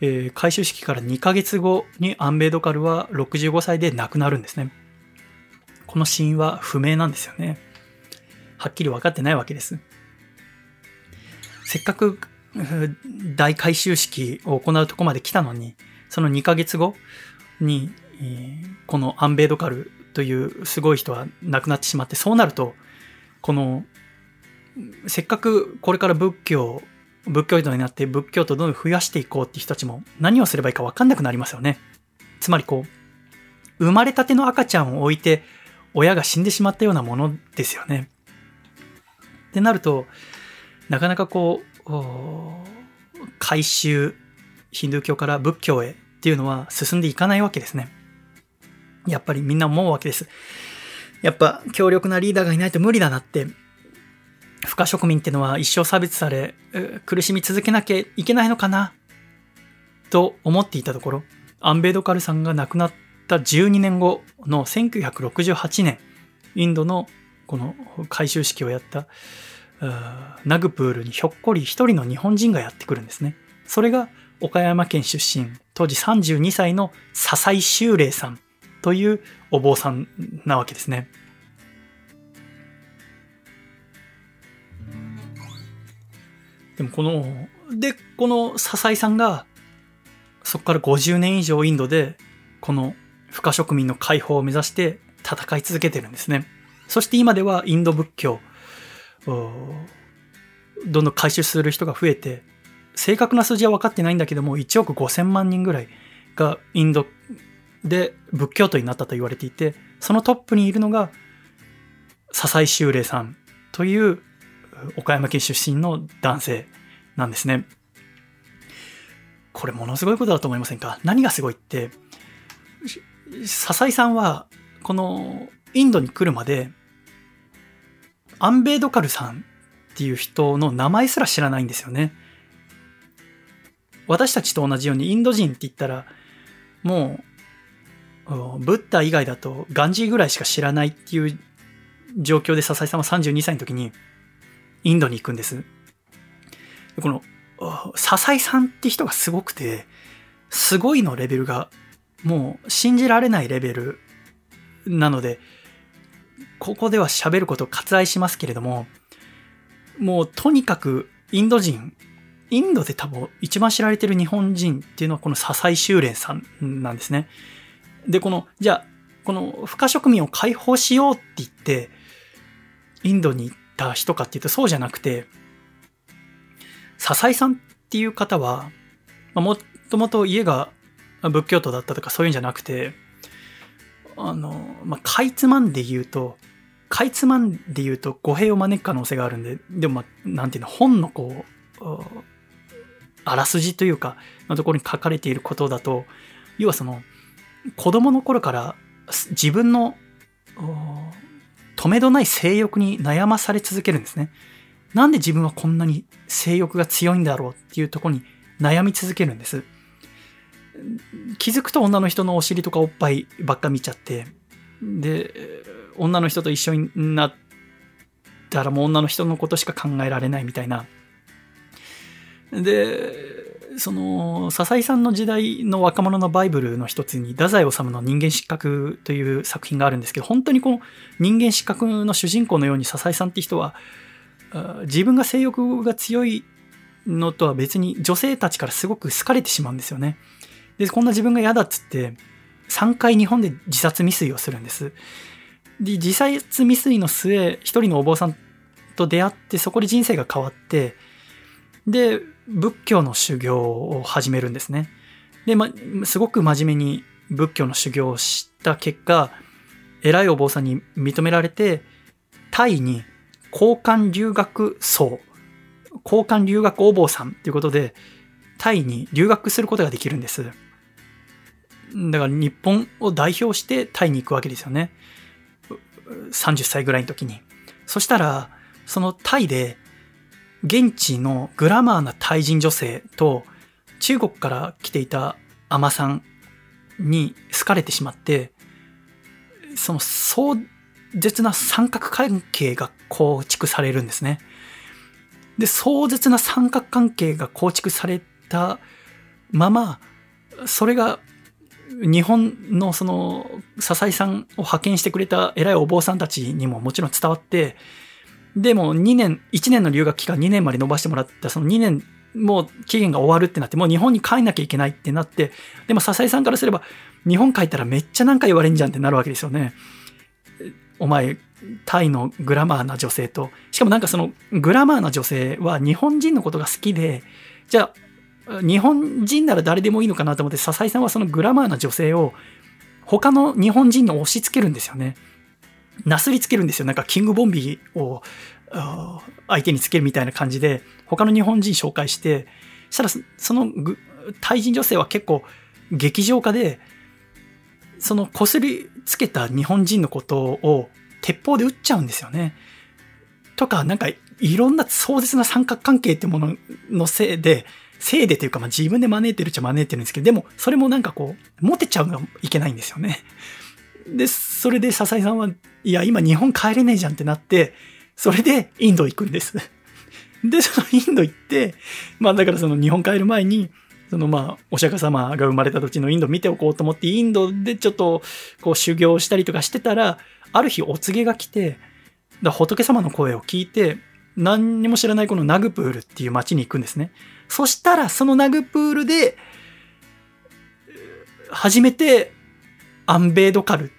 Speaker 1: えー、回収式から2ヶ月後にアンベドカルは65歳で亡くなるんですね。この死因は不明なんですよね。はっきり分かってないわけです。せっかく大回収式を行うとこまで来たのに、その2ヶ月後に、このアンベードカルというすごい人は亡くなってしまって、そうなると、この、せっかくこれから仏教、仏教徒になって仏教徒をどんどん増やしていこうって人たちも何をすればいいか分かんなくなりますよね。つまりこう、生まれたての赤ちゃんを置いて親が死んでしまったようなものですよね。ってなると、なかなかこう、改宗、ヒンドゥー教から仏教へっていうのは進んでいかないわけですね。やっぱりみんな思うわけです。やっぱ強力なリーダーがいないと無理だなって、不可植民ってのは一生差別され、苦しみ続けなきゃいけないのかな？と思っていたところ、アンベドカルさんが亡くなった12年後の1968年、インドのこの回収式をやったナグプールにひょっこり一人の日本人がやってくるんですね。それが岡山県出身、当時32歳の笹井修霊さんというお坊さんなわけですね。でもこの、で、この笹井さんが、そこから50年以上インドで、この不可植民の解放を目指して戦い続けてるんですね。そして今ではインド仏教、どんどん回収する人が増えて、正確な数字は分かってないんだけども、1億5000万人ぐらいがインドで仏教徒になったと言われていて、そのトップにいるのが、笹井修霊さんという岡山県出身の男性なんですね。これものすごいことだと思いませんか？何がすごいって、笹井さんは、このインドに来るまで、アンベードカルさんっていう人の名前すら知らないんですよね。私たちと同じようにインド人って言ったら、もう、ブッダ以外だとガンジーぐらいしか知らないっていう状況で笹井さんは32歳の時にインドに行くんです。この、笹井さんって人がすごくて、すごいのレベルがもう信じられないレベルなので、ここでは喋ることを割愛しますけれども、もうとにかくインド人、インドで多分一番知られてる日本人っていうのはこの笹井修練さんなんですね。で、この、じゃあ、この不可植民を解放しようって言って、インドに行った人かっていうとそうじゃなくて、笹井さんっていう方は、もともと家が仏教徒だったとかそういうんじゃなくて、あの、まあ、かいつまんで言うと、かいつまんで言うと語弊を招く可能性があるんで、でも、まあ、なんていうの、本のこう、あらすじというか、のところに書かれていることだと、要はその、子供の頃から自分の止めどない性欲に悩まされ続けるんですね。なんで自分はこんなに性欲が強いんだろうっていうとこに悩み続けるんです。気づくと女の人のお尻とかおっぱいばっか見ちゃって、で、女の人と一緒になったらもう女の人のことしか考えられないみたいな。で、その、笹井さんの時代の若者のバイブルの一つに、太宰治の人間失格という作品があるんですけど、本当にこの人間失格の主人公のように笹井さんって人は、自分が性欲が強いのとは別に女性たちからすごく好かれてしまうんですよね。で、こんな自分が嫌だっつって、3回日本で自殺未遂をするんです。で、自殺未遂の末、一人のお坊さんと出会って、そこで人生が変わって、で、仏教の修行を始めるんですね。で、ま、すごく真面目に仏教の修行をした結果、偉いお坊さんに認められて、タイに交換留学僧、交換留学お坊さんということで、タイに留学することができるんです。だから日本を代表してタイに行くわけですよね。30歳ぐらいの時に。そしたら、そのタイで現地のグラマーなタイ人女性と中国から来ていたアマさんに好かれてしまって、その壮絶な三角関係が構築されるんですね。で、壮絶な三角関係が構築されたまま、それが日本のその笹井さんを派遣してくれた偉いお坊さんたちにももちろん伝わって、でも2年、1年の留学期間2年まで伸ばしてもらったその2年もう期限が終わるってなって、もう日本に帰んなきゃいけないってなって、でも笹井さんからすれば、日本帰ったらめっちゃなんか言われんじゃんってなるわけですよね。お前、タイのグラマーな女性と、しかもなんかそのグラマーな女性は日本人のことが好きで、じゃあ、日本人なら誰でもいいのかなと思って、笹井さんはそのグラマーな女性を他の日本人に押し付けるんですよね。なすりつけるんですよ。なんかキングボンビーを相手につけるみたいな感じで、他の日本人紹介して、したらそのタイ人女性は結構劇場家で、その擦りつけた日本人のことを鉄砲で撃っちゃうんですよね。とか、なんかいろんな壮絶な三角関係ってもののせいで、せいでというか、まあ自分で招いてるっちゃ招いてるんですけど、でもそれもなんかこう、モテちゃうのがいけないんですよね。で、それで笹井さんは、いや、今日本帰れねえじゃんってなって、それでインド行くんです。で、そのインド行って、まあだからその日本帰る前に、そのまあ、お釈迦様が生まれた土地のインド見ておこうと思って、インドでちょっとこう修行したりとかしてたら、ある日お告げが来て、だ仏様の声を聞いて、何にも知らないこのナグプールっていう街に行くんですね。そしたら、そのナグプールで、初めてアンベードカル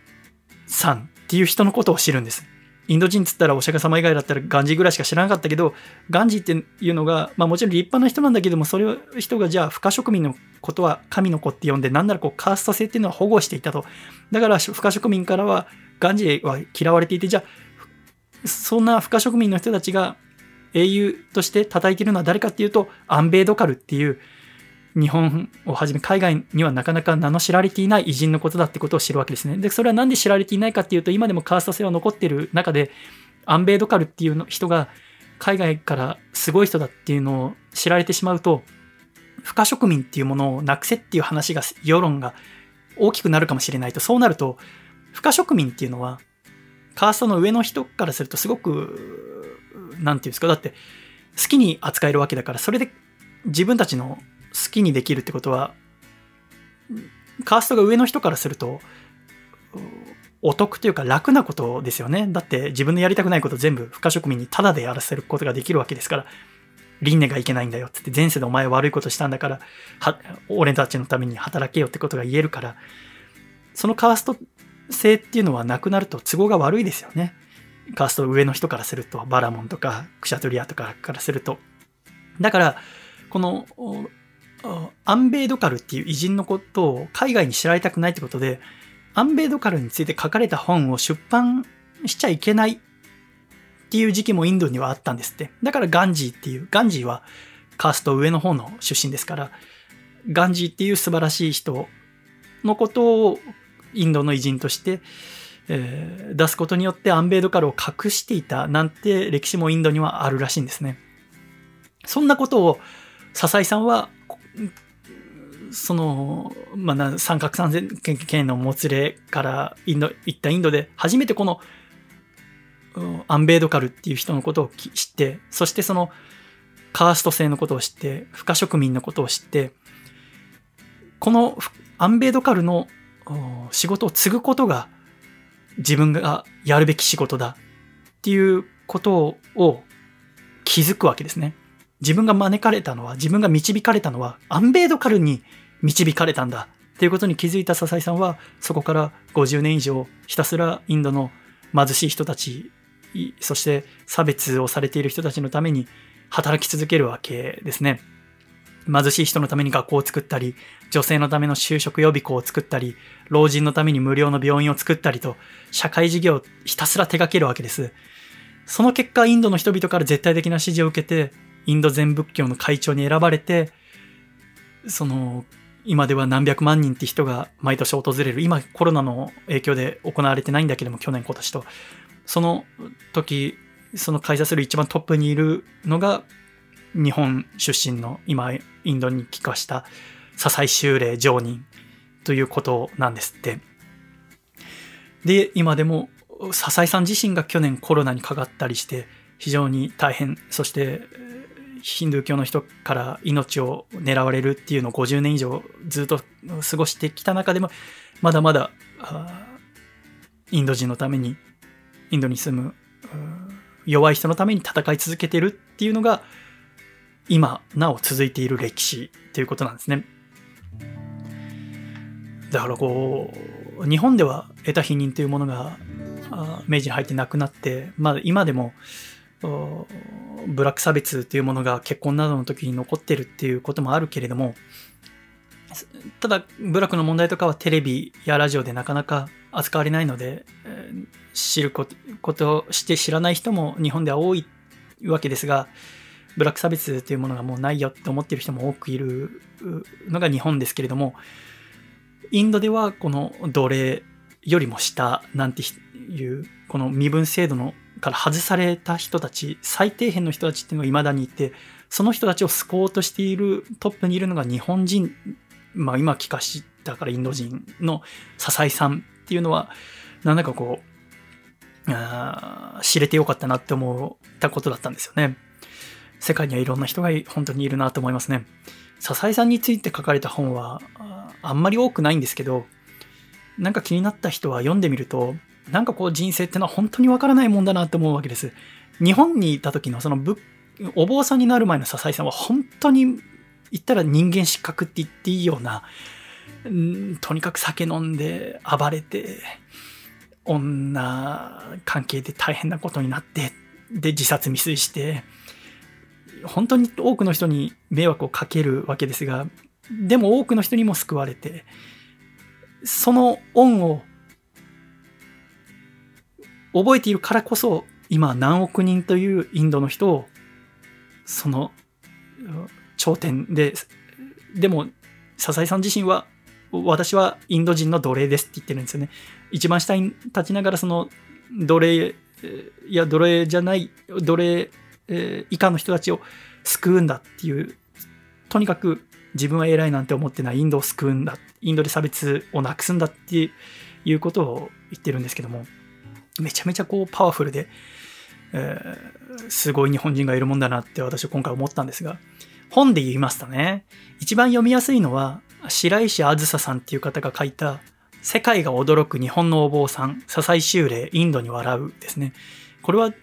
Speaker 1: さんっていう人のことを知るんです。インド人っつったらお釈迦様以外だったらガンジーぐらいしか知らなかったけど、ガンジーっていうのが、まあもちろん立派な人なんだけども、それを人がじゃあ、不可植民のことは神の子って呼んで、なんならこうカースト制っていうのは保護していたと。だから不可植民からは、ガンジーは嫌われていて、じゃあ、そんな不可植民の人たちが英雄として叩いてるのは誰かっていうと、アンベードカルっていう、日本をはじめ海外にはなかなか名の知られていない偉人のことだってことを知るわけですね。で、それはなんで知られていないかっていうと、今でもカースト制は残っている中で、アンベードカルっていうの人が海外からすごい人だっていうのを知られてしまうと、不可植民っていうものをなくせっていう話が、世論が大きくなるかもしれないと、そうなると、不可植民っていうのは、カーストの上の人からするとすごく、なんていうんですか、だって好きに扱えるわけだから、それで自分たちの好きにできるってことは、カーストが上の人からすると、お得というか楽なことですよね。だって自分のやりたくないこと全部不可植民にタダでやらせることができるわけですから、輪廻がいけないんだよってって前世でお前悪いことしたんだから、は、俺たちのために働けよってことが言えるから、そのカースト性っていうのはなくなると都合が悪いですよね。カースト上の人からすると、バラモンとかクシャトリアとかからすると。だから、このアンベードカルっていう偉人のことを海外に知られたくないってことで、アンベードカルについて書かれた本を出版しちゃいけないっていう時期もインドにはあったんですって。だからガンジーっていう、ガンジーはカースト上の方の出身ですから、ガンジーっていう素晴らしい人のことをインドの偉人として、えー、出すことによってアンベードカルを隠していたなんて歴史もインドにはあるらしいんですね。そんなことを笹井さんは、その、まあ、三角三権のもつれからインド、行ったインドで初めてこの、アンベードカルっていう人のことを知って、そしてそのカースト制のことを知って、不可植民のことを知って、このアンベードカルの仕事を継ぐことが自分がやるべき仕事だっていうことを気づくわけですね。自分が招かれたのは、自分が導かれたのは、アンベードカルに導かれたんだっていうことに気づいた笹井さんは、そこから50年以上ひたすらインドの貧しい人たち、そして差別をされている人たちのために働き続けるわけですね。貧しい人のために学校を作ったり、女性のための就職予備校を作ったり、老人のために無料の病院を作ったりと、社会事業をひたすら手掛けるわけです。その結果、インドの人々から絶対的な支持を受けて、インド全仏教の会長に選ばれて、その、今では何百万人って人が毎年訪れる。今コロナの影響で行われてないんだけども、去年今年と。その時、その開催する一番トップにいるのが日本出身の今インドに帰化した笹井修礼上人ということなんですって。で、今でも笹井さん自身が去年コロナにかかったりして非常に大変、そしてヒンドゥー教の人から命を狙われるっていうのを50年以上ずっと過ごしてきた中でもまだまだインド人のためにインドに住む弱い人のために戦い続けてるっていうのが今なお続いている歴史ということなんですね。だからこう、日本では得た否認というものが明治に入ってなくなって、まあ今でもブラック差別というものが結婚などの時に残ってるっていうこともあるけれども、ただ、ブラックの問題とかはテレビやラジオでなかなか扱われないので、知ることして知らない人も日本では多いわけですが、ブラック差別というものがもうないよって思ってる人も多くいるのが日本ですけれども、インドではこの奴隷よりも下なんていう、この身分制度のから外された人たち、最底辺の人たちっていうのが未だにいて、その人たちを救おうとしているトップにいるのが日本人、まあ今帰化したからインド人の笹井さんっていうのは、なんだかこう、あ知れてよかったなって思ったことだったんですよね。世界にはいろんな人が本当にいるなと思いますね。笹井さんについて書かれた本はあんまり多くないんですけど、なんか気になった人は読んでみると、なんかこう人生ってのは本当にわからないもんだなと思うわけです。日本にいた時のそのぶお坊さんになる前の笹井さんは本当に言ったら人間失格って言っていいような、んとにかく酒飲んで暴れて、女関係で大変なことになって、で自殺未遂して、本当に多くの人に迷惑をかけるわけですが、でも多くの人にも救われて、その恩を覚えているからこそ、今何億人というインドの人を、その頂点で、でも、笹井さん自身は、私はインド人の奴隷ですって言ってるんですよね。一番下に立ちながら、その奴隷、いや、奴隷じゃない、奴隷、以下の人たちを救うんだっていう、とにかく自分は偉いなんて思ってないインドを救うんだ、インドで差別をなくすんだっていうことを言ってるんですけども、めちゃめちゃこうパワフルで、えー、すごい日本人がいるもんだなって私は今回思ったんですが、本で言いますとね、一番読みやすいのは、白石あずささんっていう方が書いた、世界が驚く日本のお坊さん、笹井修礼、インドに笑うですね。これは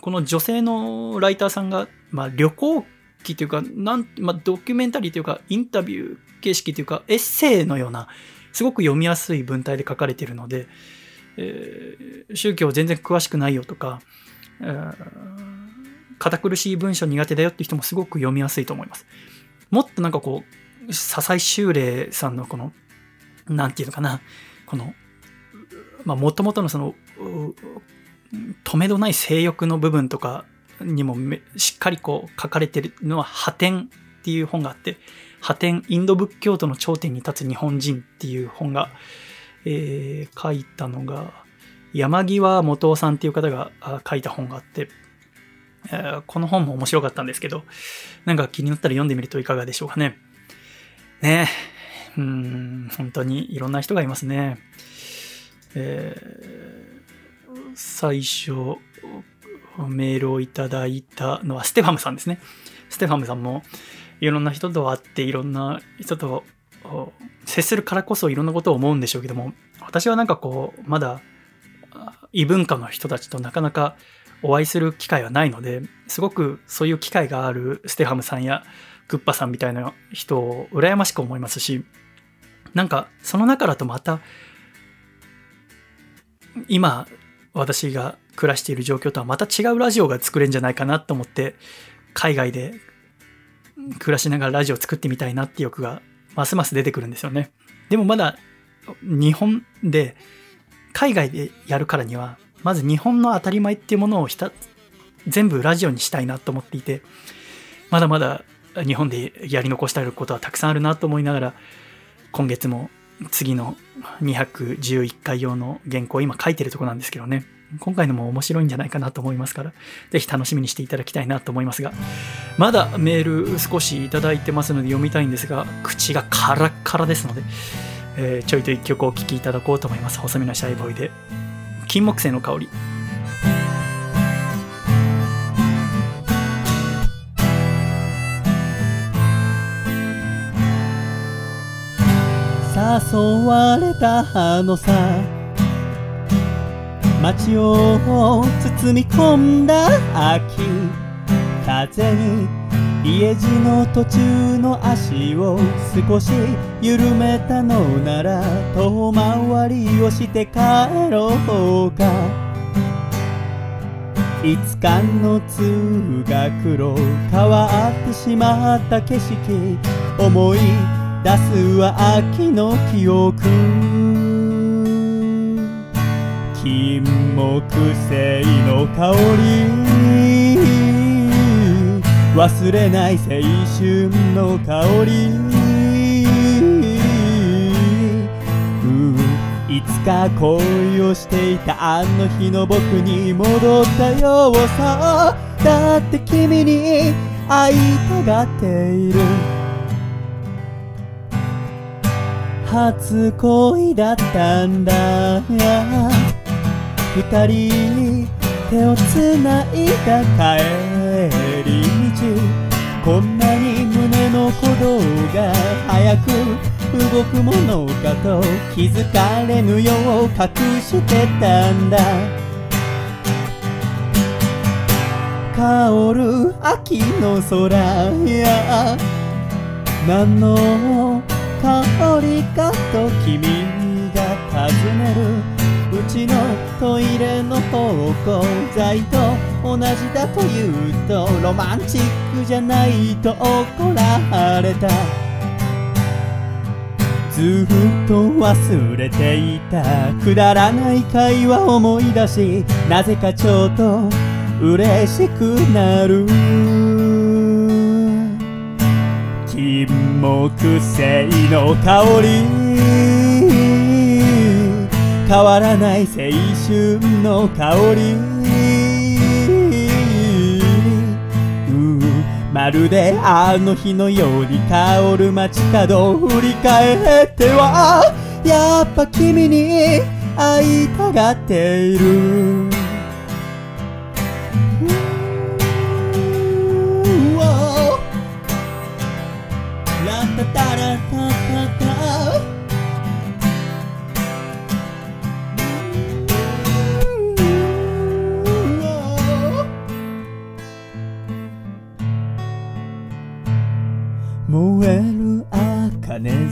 Speaker 1: この女性のライターさんが、まあ、旅行記というか、なん、まあ、ドキュメンタリーというか、インタビュー形式というか、エッセイのような、すごく読みやすい文体で書かれているので、えー、宗教全然詳しくないよとか、えー、堅苦しい文章苦手だよって人もすごく読みやすいと思います。もっとなんかこう、笹井修礼さんのこの、なんていうのかな、この、まあ、もともとのその、止めどない性欲の部分とか、にもしっかりこう書かれてるのは破天っていう本があって破天インド仏教徒の頂点に立つ日本人っていう本が、えー、書いたのが山際元夫さんっていう方が書いた本があって、えー、この本も面白かったんですけどなんか気になったら読んでみるといかがでしょうかね。ね。えうん本当にいろんな人がいますね。えー、最初メールをいただいたのはステファムさんですね。ステファムさんもいろんな人と会っていろんな人と接するからこそいろんなことを思うんでしょうけども、私はなんかこう、まだ異文化の人たちとなかなかお会いする機会はないので、すごくそういう機会があるステファムさんやクッパさんみたいな人を羨ましく思いますし、なんかその中だとまた今私が暮らしている状況とはまた違うラジオが作れるんじゃないかなと思って海外で暮らしながらラジオ作ってみたいなって欲がますます出てくるんですよね。でもまだ日本で海外でやるからにはまず日本の当たり前っていうものを全部ラジオにしたいなと思っていてまだまだ日本でやり残したいことはたくさんあるなと思いながら今月も次の211回用の原稿を今書いてるとこなんですけどね。今回のも面白いんじゃないかなと思いますから、ぜひ楽しみにしていただきたいなと思いますが、まだメール少しいただいてますので読みたいんですが、口がカラッカラですので、えー、ちょいと一曲お聴きいただこうと思います。細身のシャイボーイで、金木犀の香り。
Speaker 2: 誘われたあのさ街を包み込んだ秋。風に家路の途中の足を少し緩めたのなら遠回りをして帰ろうか。いつかの通学路変わってしまった景色。思い出すは秋の記憶。金木犀の香り忘れない青春の香り。いつか恋をしていたあの日の僕に戻ったようさ。だって君に会いたがっている。初恋だったんだ。二人手をつないだ帰り道。こんなに胸の鼓動が早く動くものかと気づかれぬよう隠してたんだ。香る秋の空や。何の香りかと君が尋ねる。うちのトイレの芳香剤と同じだと言うとロマンチックじゃないと怒られた。ずっと忘れていた。くだらない会話思い出しなぜかちょっと嬉しくなる。金木犀の香り。変わらない青春の香り。まるであの日のように香る街角を振り返ってはやっぱ君に会いたがっている。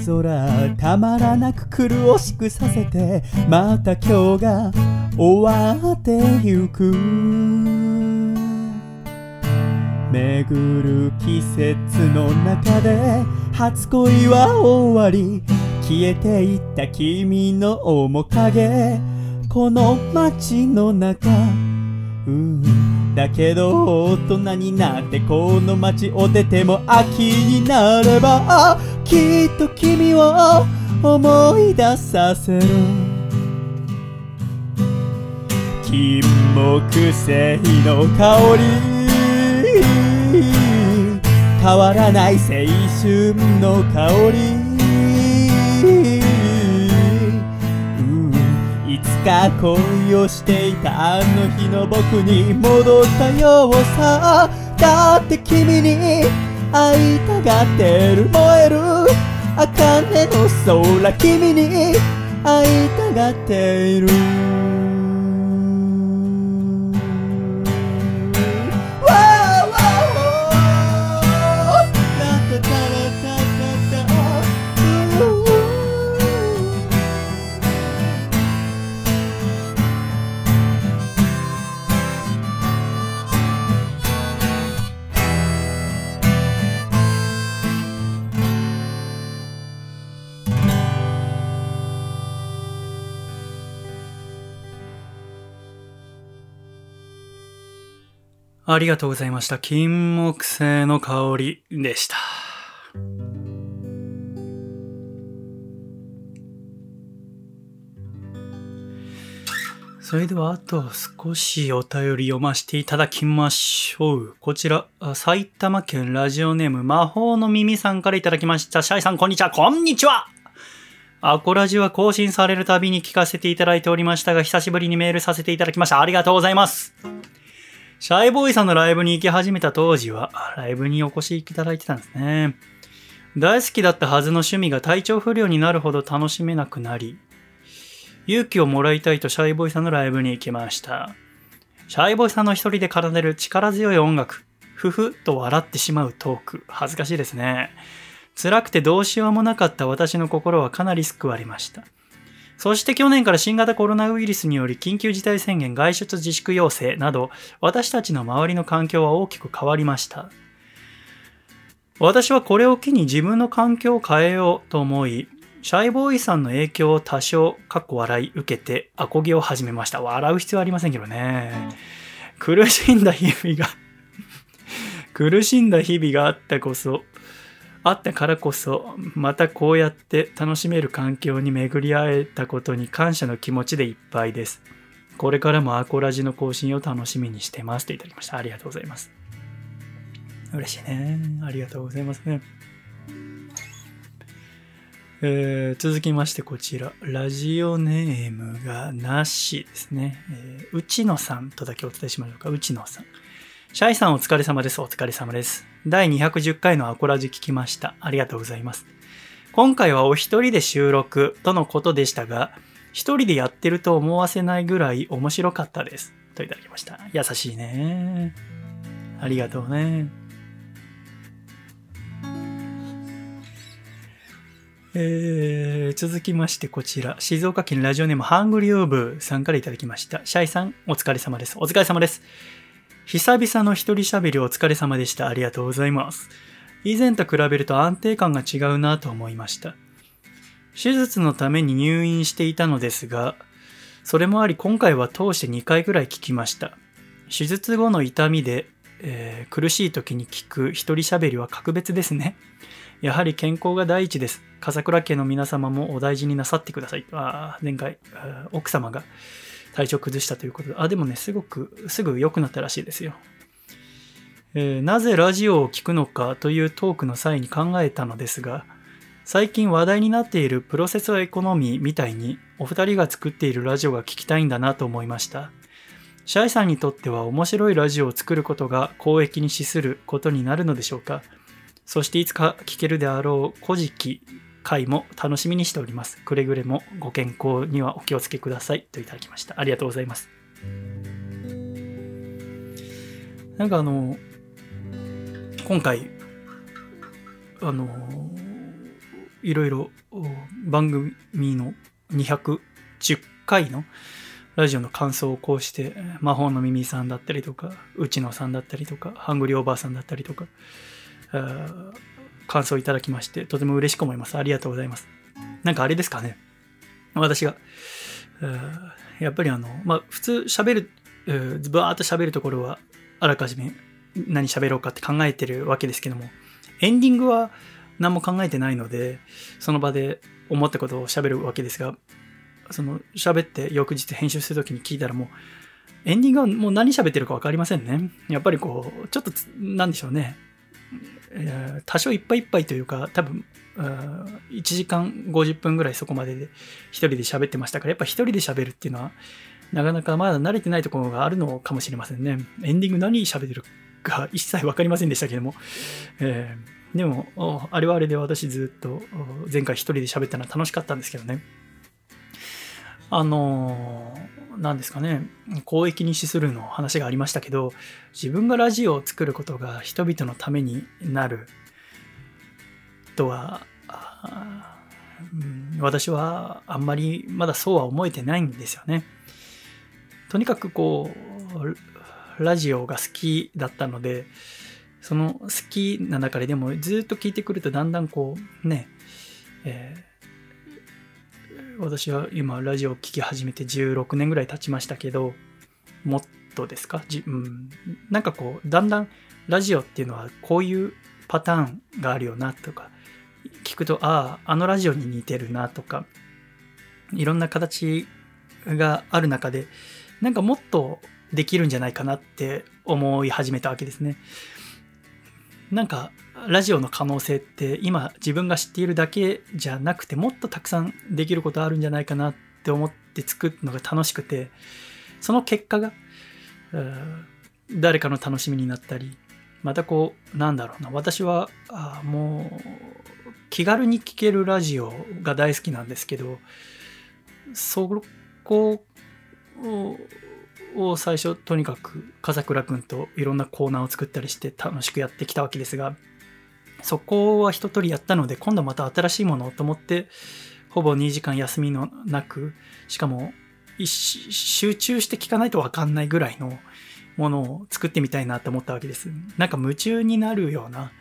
Speaker 2: 空たまらなく苦しくさせてまた今日が終わってゆく。巡る季節の中で初恋は終わり消えていった君の面影。この街の中、うん。だけど大人になってこの街を出ても秋になればきっと君を思い出させる金木犀の香り。変わらない青春の香り。うんいつか恋をしていたあの日の僕に戻ったようさ。だって君に会いたがってる。燃える。茜の空君に会いたがっている。
Speaker 1: ありがとうございました。金木犀の香りでした。それではあと少しお便り読ませていただきましょう。こちら、埼玉県ラジオネーム魔法の耳さんからいただきました。シャイさんこんにちは。こんにちはアコラジは更新されるたびに聞かせていただいておりましたが、久しぶりにメールさせていただきました。ありがとうございます。シャイボーイさんのライブに行き始めた当時は、ライブにお越しいただいてたんですね。大好きだったはずの趣味が体調不良になるほど楽しめなくなり、勇気をもらいたいとシャイボーイさんのライブに行きました。シャイボーイさんの一人で奏でる力強い音楽、ふふと笑ってしまうトーク、恥ずかしいですね。辛くてどうしようもなかった私の心はかなり救われました。そして去年から新型コロナウイルスにより緊急事態宣言外出自粛要請など私たちの周りの環境は大きく変わりました。私はこれを機に自分の環境を変えようと思い、シャイボーイさんの影響を多少、かっこ笑い受けて、アコギを始めました。笑う必要ありませんけどね。苦しんだ日々が苦しんだ日々があったこそ、あったからこそ、またこうやって楽しめる環境に巡り会えたことに感謝の気持ちでいっぱいです。これからもアコラジの更新を楽しみにしてますといただきました。ありがとうございます。嬉しいね。ありがとうございますね。えー続きましてこちら、ラジオネームがなしですね。えー内野さんとだけお伝えしましょうか。内野さん。シャイさんお疲れ様です。お疲れ様です。第210回のアコラジ聞きました。ありがとうございます。今回はお一人で収録とのことでしたが、一人でやってると思わせないぐらい面白かったです。といただきました。優しいね。ありがとうね。えー続きましてこちら、静岡県ラジオネームハングリーオーブさんからいただきました。シャイさん、お疲れ様です。お疲れ様です。久々の一人喋りお疲れ様でした。ありがとうございます。以前と比べると安定感が違うなと思いました。手術のために入院していたのですが、それもあり今回は通して2回ぐらい聞きました。手術後の痛みで、えー苦しい時に聞く一人喋りは格別ですね。やはり健康が第一です。笠倉家の皆様もお大事になさってください。あー前回、奥様が体調崩したということで、あ、でもね、すごく、すぐ良くなったらしいですよ。えーなぜラジオを聞くのかというトークの際に考えたのですが、最近話題になっているプロセスエコノミーみたいに、お二人が作っているラジオが聞きたいんだなと思いました。シャイさんにとっては面白いラジオを作ることが公益に資することになるのでしょうかそしていつか聞けるであろう古事記回も楽しみにしております。くれぐれもご健康にはお気をつけくださいといただきました。ありがとうございます。なんかあの、今回、あの、いろいろ番組の210回のラジオの感想をこうして、魔法の耳さんだったりとか、内野さんだったりとか、ハングリーおばあさんだったりとか、感想いただきまして、とても嬉しく思います。ありがとうございます。なんかあれですかね。私が、やっぱりあの、まあ、普通喋る、えーバーっと喋るところは、あらかじめ何喋ろうかって考えてるわけですけども、エンディングは何も考えてないので、その場で思ったことを喋るわけですが、その喋って翌日編集するときに聞いたらもう、エンディングはもう何喋ってるか分かりませんね。やっぱりこう、ちょっと、なんでしょうね。え、多少いっぱいいっぱいというか、多分、1時間50分ぐらいそこまでで一人で喋ってましたから、やっぱ一人で喋るっていうのは、なかなかまだ慣れてないところがあるのかもしれませんね。エンディング何喋ってるか一切分かりませんでしたけども。えー、でも、あれはあれで私ずっと前回一人で喋ったのは楽しかったんですけどね。あの何ですかね、公益に資するの話がありましたけど、自分がラジオを作ることが人々のためになるとは、私はあんまりまだそうは思えてないんですよね。とにかくこう、ラジオが好きだったので、その好きな中ででもずっと聞いてくるとだんだんこうね、えー私は今ラジオを聴き始めて16年ぐらい経ちましたけど、もっとですか？じ、うん、なんかこう、だんだんラジオっていうのはこういうパターンがあるよなとか、聞くと、ああ、あのラジオに似てるなとか、いろんな形がある中で、なんかもっとできるんじゃないかなって思い始めたわけですね。なんかラジオの可能性って今自分が知っているだけじゃなくてもっとたくさんできることあるんじゃないかなって思って作るのが楽しくてその結果が誰かの楽しみになったりまたこうなんだろうな私はあもう気軽に聴けるラジオが大好きなんですけどそこを最初とにかく笠倉くんといろんなコーナーを作ったりして楽しくやってきたわけですがそこは一通りやったので、今度また新しいものをと思って、ほぼ2時間休みのなく、しかも集中して聞かないとわかんないぐらいのものを作ってみたいなと思ったわけです。なんか夢中になるような、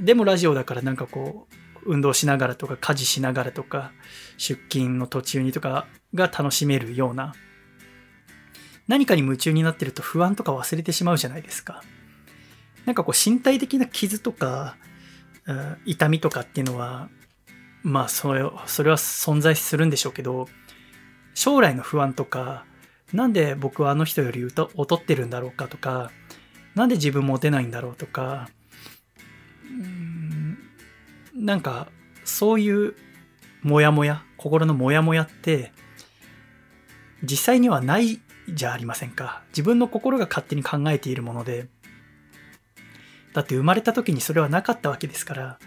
Speaker 1: でもラジオだからなんかこう、運動しながらとか家事しながらとか出勤の途中にとかが楽しめるような何かに夢中になってると不安とか忘れてしまうじゃないですか。なんかこう身体的な傷とか、痛みとかっていうのは、まあそれそれは存在するんでしょうけど、将来の不安とか、なんで僕はあの人より劣ってるんだろうかとか、なんで自分モテないんだろうとか、うんなんかそういうモヤモヤ、心のモヤモヤって、実際にはないじゃありませんか。自分の心が勝手に考えているもので、だって生まれた時にそれはなかったわけですから、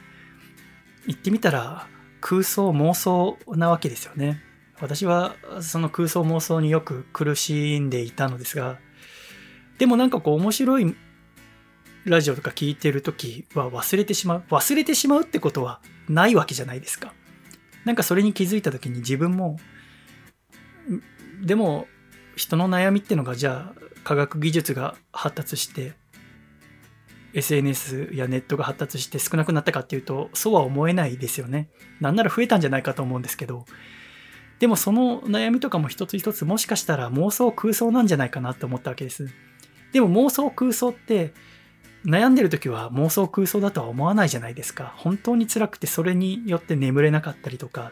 Speaker 1: 言ってみたら空想妄想なわけですよね。私はその空想妄想によく苦しんでいたのですが、でもなんかこう面白いラジオとか聞いてる時は忘れてしまう。忘れてしまうってことはないわけじゃないですか。なんかそれに気づいた時に自分も、でも人の悩みってのがじゃあ科学技術が発達して SNS やネットが発達して少なくなったかっていうと、そうは思えないですよね。なんなら増えたんじゃないかと思うんですけど、でもその悩みとかも一つ一つもしかしたら妄想空想なんじゃないかなって思ったわけです。でも妄想空想って悩んでる時は妄想空想だとは思わないじゃないですか。本当に辛くてそれによって眠れなかったりとか、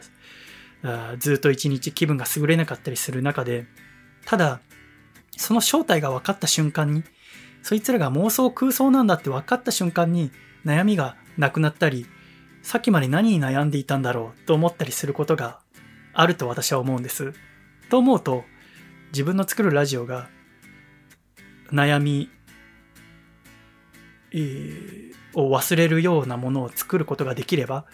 Speaker 1: ずっと一日気分が優れなかったりする中で、ただ、その正体が分かった瞬間に、そいつらが妄想空想なんだって分かった瞬間に悩みがなくなったり、さっきまで何に悩んでいたんだろうと思ったりすることがあると私は思うんです。と思うと、自分の作るラジオが悩み、えー、を忘れるようなものを作ることができれば、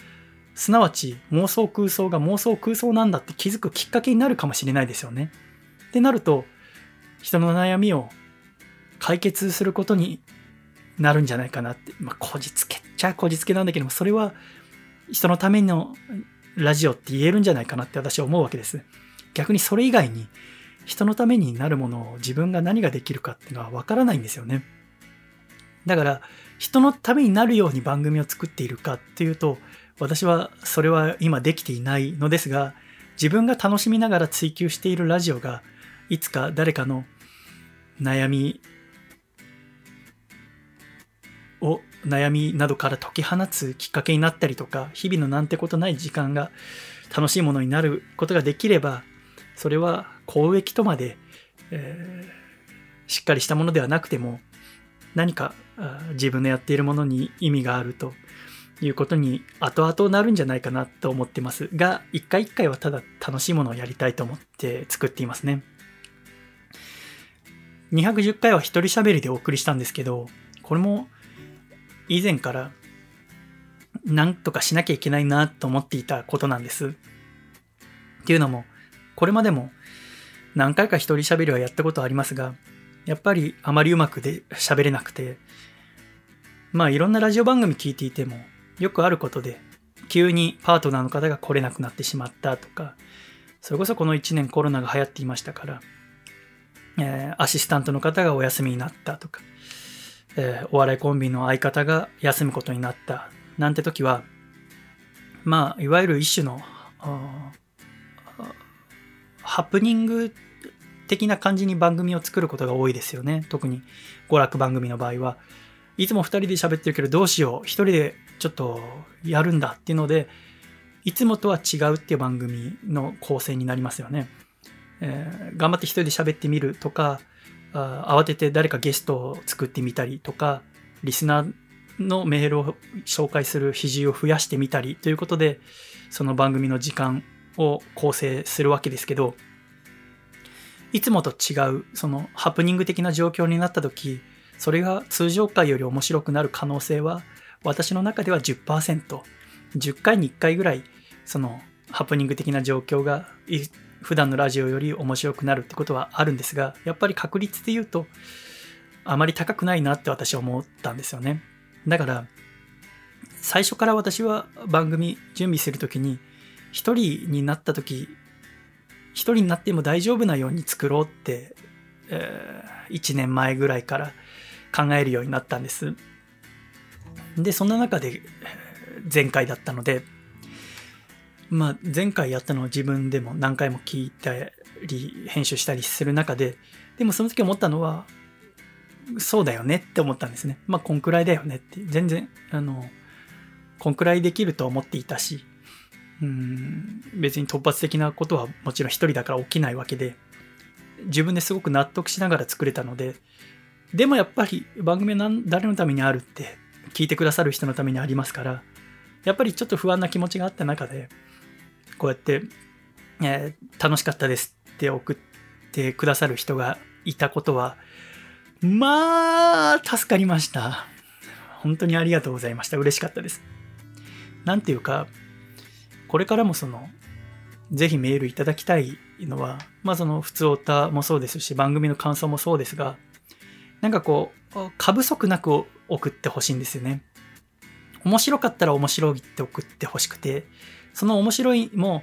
Speaker 1: すなわち妄想空想が妄想空想なんだって気づくきっかけになるかもしれないですよね。ってなると、人の悩みを解決することになるんじゃないかなって。まあ、こじつけっちゃこじつけなんだけども、それは人のためのラジオって言えるんじゃないかなって私は思うわけです。逆にそれ以外に人のためになるものを自分が何ができるかっていうのはわからないんですよね。だから人のためになるように番組を作っているかっていうと私はそれは今できていないのですが自分が楽しみながら追求しているラジオがいつか誰かの悩みを悩みなどから解き放つきっかけになったりとか、日々のなんてことない時間が楽しいものになることができれば、それは公益とまで、えー、しっかりしたものではなくても、何か自分のやっているものに意味があるということに後々なるんじゃないかなと思ってますが、一回一回はただ楽しいものをやりたいと思って作っていますね。210回は一人喋りでお送りしたんですけど、これも以前から何とかしなきゃいけないなと思っていたことなんです。っていうのも、これまでも何回か一人喋りはやったことありますが、やっぱりあまりうまくで喋れなくて、まあいろんなラジオ番組聞いていても、よくあることで、急にパートナーの方が来れなくなってしまったとか、それこそこの1年コロナが流行っていましたから、えー、アシスタントの方がお休みになったとか、えー、お笑いコンビの相方が休むことになったなんて時は、まあ、いわゆる一種の、ハプニング的な感じに番組を作ることが多いですよね。特に娯楽番組の場合は。いつも2人で喋ってるけどどうしよう。1人でちょっとやるんだっていうので、いつもとは違うっていう番組の構成になりますよね。えー、頑張って1人で喋ってみるとか、慌てて誰かゲストを作ってみたりとか、リスナーのメールを紹介する比重を増やしてみたりということで、その番組の時間を構成するわけですけど、いつもと違う、そのハプニング的な状況になった時、それが通常回より面白くなる可能性は、私の中では10%、10回に1回ぐらい、そのハプニング的な状況が普段のラジオより面白くなるってことはあるんですが、やっぱり確率で言うと、あまり高くないなって私は思ったんですよね。だから、最初から私は番組準備するときに、一人になったとき、一人になっても大丈夫なように作ろうって、えー、1年前ぐらいから考えるようになったんです。で、そんな中で前回だったので、まあ、前回やったのを自分でも何回も聞いたり、編集したりする中で、でもその時思ったのは、そうだよねって思ったんですね。まあ、こんくらいだよねって。全然、あの、こんくらいできると思っていたし、うん、別に突発的なことはもちろん一人だから起きないわけで、自分ですごく納得しながら作れたので、でもやっぱり番組は誰のためにあるって、聞いてくださる人のためにありますから、やっぱりちょっと不安な気持ちがあった中で、こうやって、えー、楽しかったですって送ってくださる人がいたことは、まあ、助かりました。本当にありがとうございました。嬉しかったです。なんていうか、これからもその、ぜひメールいただきたいのは、まあその、普通歌もそうですし、番組の感想もそうですが、なんかこう、過不足なく送ってほしいんですよね。面白かったら面白いって送ってほしくて、その面白いも、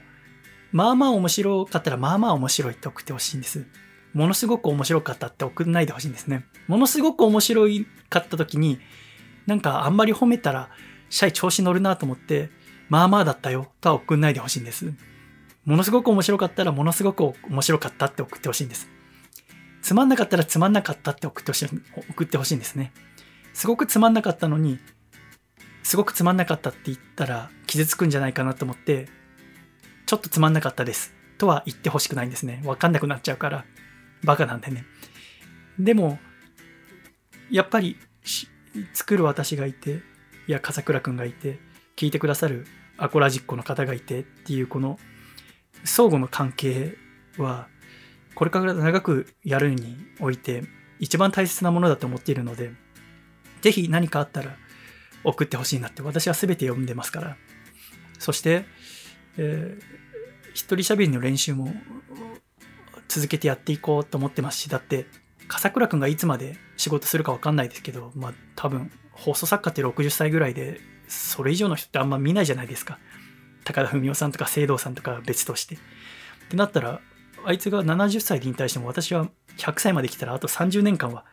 Speaker 1: まあまあ面白かったらまあまあ面白いって送ってほしいんです。ものすごく面白かったって送んないでほしいんですね。ものすごく面白かった時に、なんかあんまり褒めたら、シャイ調子乗るなと思って、まあまあだったよとは送んないでほしいんです。ものすごく面白かったら、ものすごく面白かったって送ってほしいんです。つまんなかったらつまんなかったって送ってほしい、送ってほしいんですね。すごくつまんなかったのに、すごくつまんなかったって言ったら傷つくんじゃないかなと思って、ちょっとつまんなかったですとは言ってほしくないんですね。わかんなくなっちゃうから。バカなんでね。でも、やっぱり作る私がいて、いや、笠倉くんがいて、聞いてくださるアコラジッコの方がいてっていうこの相互の関係は、これから長くやるにおいて一番大切なものだと思っているので、ぜひ何かあったら送ってほしいなって私は全て読んでますから。そして、えー、一人喋りの練習も続けてやっていこうと思ってますし、だって、笠倉くんがいつまで仕事するかわかんないですけど、まあ多分、放送作家って60歳ぐらいで、それ以上の人ってあんま見ないじゃないですか。高田文夫さんとか聖堂さんとか別として。ってなったら、あいつが70歳で引退しても私は100歳まで来たらあと30年間は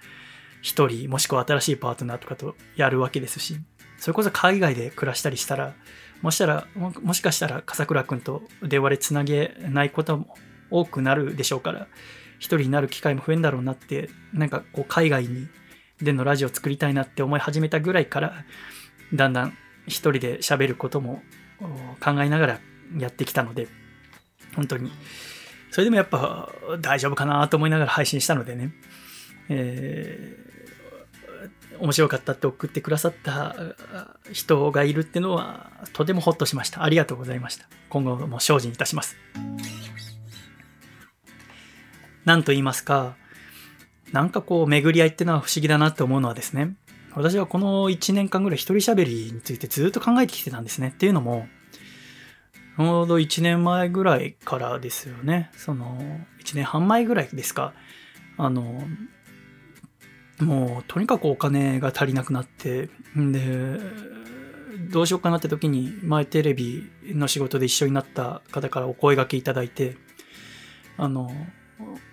Speaker 1: 1人もしくは新しいパートナーとかとやるわけですし、それこそ海外で暮らしたりしたら、もしたら、もしかしたら笠倉くんと電話でつなげないことも多くなるでしょうから、一人になる機会も増えんだろうなって、なんかこう海外にでのラジオを作りたいなって思い始めたぐらいからだんだん一人で喋ることも考えながらやってきたので本当に。それでもやっぱ大丈夫かなと思いながら配信したのでね、えー、面白かったって送ってくださった人がいるっていうのはとてもホッとしましたありがとうございました今後も精進いたします何と言いますかなんかこう巡り合いってのは不思議だなって思うのはですね私はこの1年間ぐらい一人喋りについてずっと考えてきてたんですね。っていうのも、ちょうど1年前ぐらいからですよね。その、1年半前ぐらいですか。あの、もうとにかくお金が足りなくなって、で、どうしようかなって時に前テレビの仕事で一緒になった方からお声がけいただいて、あの、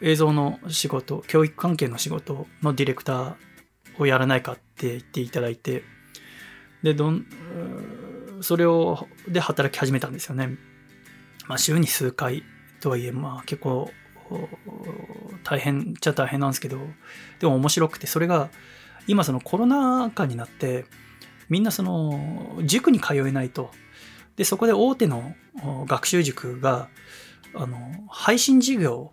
Speaker 1: 映像の仕事、教育関係の仕事のディレクターをやらないかって言っていただいて、で、どん、それを、で働き始めたんですよね。まあ、週に数回とはいえ、まあ、結構、大変っちゃ大変なんですけど、でも面白くて、それが、今そのコロナ禍になって、みんなその、塾に通えないと。で、そこで大手の学習塾が、あの、配信授業、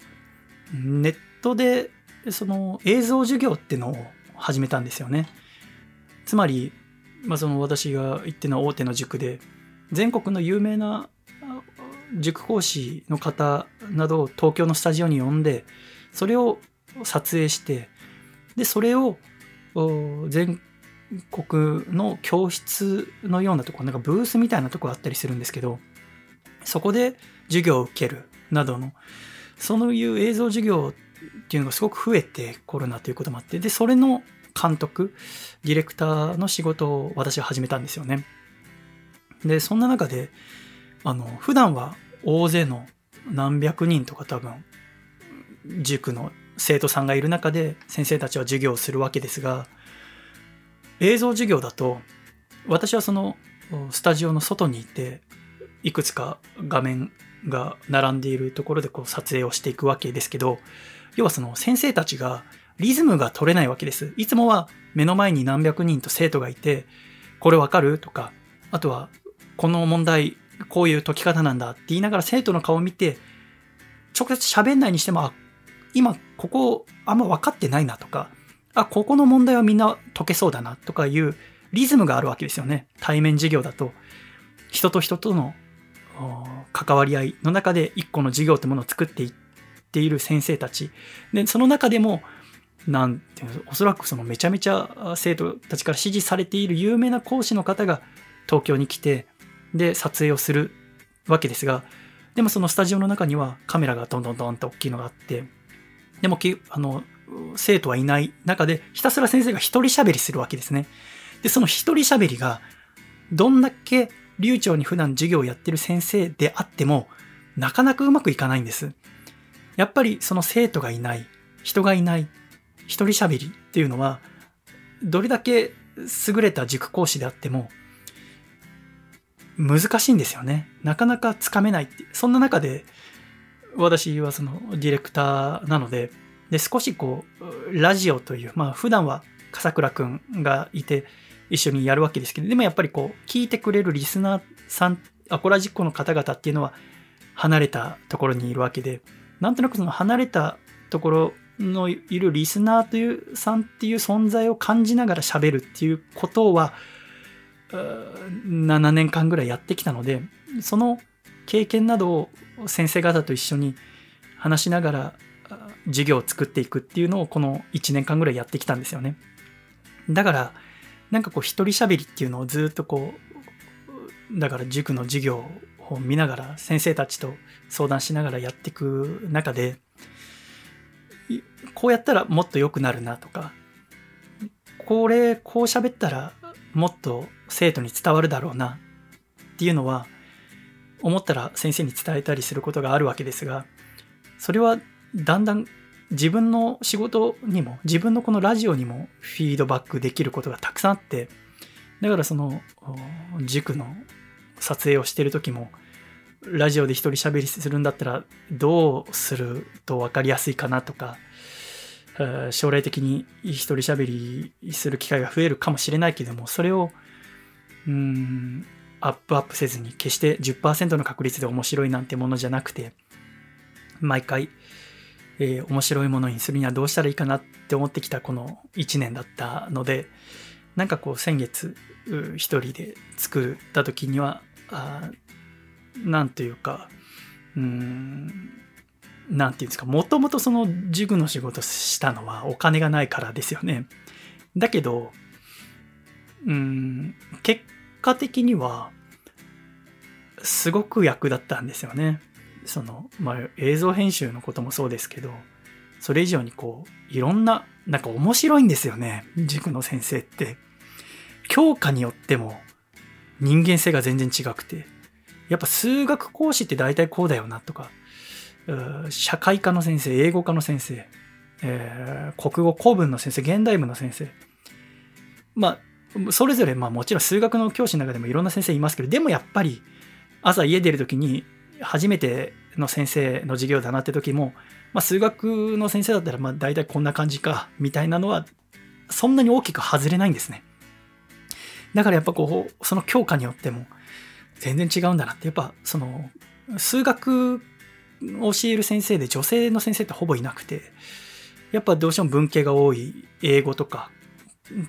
Speaker 1: ネットで、その映像授業っていうのを始めたんですよね。つまり、まあ、その私が行っての大手の塾で全国の有名な塾講師の方などを東京のスタジオに呼んでそれを撮影してでそれを全国の教室のようなところなんかブースみたいなところあったりするんですけどそこで授業を受けるなどのそういう映像授業っていうのがすごく増えてコロナということもあってでそれの監督ディレクターの仕事を私は始めたんですよね。でそんな中であの普段は大勢の何百人とか多分塾の生徒さんがいる中で先生たちは授業をするわけですが映像授業だと私はそのスタジオの外にいていくつか画面が並んでいるところでこう撮影をしていくわけですけど要はその先生たちがリズムが取れないわけです。いつもは目の前に何百人と生徒がいて、これわかる？とか、あとはこの問題、こういう解き方なんだって言いながら生徒の顔を見て、直接喋んないにしても、あ、今ここあんま分かってないなとか、あ、ここの問題はみんな解けそうだなとかいうリズムがあるわけですよね。対面授業だと。人と人との関わり合いの中で一個の授業ってものを作っていっている先生たち。で、その中でも、なんていうおそらくそのめちゃめちゃ生徒たちから支持されている有名な講師の方が東京に来て、で、撮影をするわけですが、でもそのスタジオの中にはカメラがどんどんどんと大きいのがあって、でもあの、生徒はいない中でひたすら先生が一人喋りするわけですね。で、その一人喋りがどんだけ流暢に普段授業をやってる先生であっても、なかなかうまくいかないんです。やっぱりその生徒がいない、人がいない、一人喋りっていうのは、どれだけ優れた塾講師であっても、難しいんですよね。なかなかつかめないって。そんな中で、私はそのディレクターなので、で、少しこう、ラジオという、まあ普段は笠倉くんがいて、一緒にやるわけですけど、でもやっぱりこう、聞いてくれるリスナーさん、アコラジックの方々っていうのは、離れたところにいるわけで、なんとなくその離れたところのいるリスナーというさんっていう存在を感じながら喋るっていうことは、7年間ぐらいやってきたので、その経験などを先生方と一緒に話しながら授業を作っていくっていうのをこの1年間ぐらいやってきたんですよね。だから、なんかこう一人喋りっていうのをずっとこう、だから塾の授業を見ながら先生たちと相談しながらやっていく中で、こうやったらもっと良くなるなとか、これ、こう喋ったらもっと生徒に伝わるだろうなっていうのは、思ったら先生に伝えたりすることがあるわけですが、それはだんだん自分の仕事にも、自分のこのラジオにもフィードバックできることがたくさんあって、だからその塾の撮影をしてる時も、ラジオで一人喋りするんだったらどうすると分かりやすいかなとか、将来的に一人喋りする機会が増えるかもしれないけども、それを、うん、アップアップせずに、決して10%の確率で面白いなんてものじゃなくて、毎回、えー、面白いものにするにはどうしたらいいかなって思ってきたこの1年だったので、なんかこう先月一人で作った時には、あなんというか、うん、なんていうんですか、もともとその塾の仕事したのはお金がないからですよね。だけど、うん、結果的には、すごく役立ったんですよね。その、まあ、映像編集のこともそうですけど、それ以上にこう、いろんな、なんか面白いんですよね。塾の先生って。教科によっても人間性が全然違くて。やっぱ数学講師って大体こうだよなとか、社会科の先生、英語科の先生、えー、国語古文の先生、現代文の先生。まあ、それぞれ、まあもちろん数学の教師の中でもいろんな先生いますけど、でもやっぱり朝家出るときに初めての先生の授業だなって時も、まあ数学の先生だったらまあ大体こんな感じか、みたいなのはそんなに大きく外れないんですね。だからやっぱこう、その教科によっても全然違うんだなって、やっぱその数学教える先生で女性の先生ってほぼいなくて、やっぱどうしても文系が多い英語とか、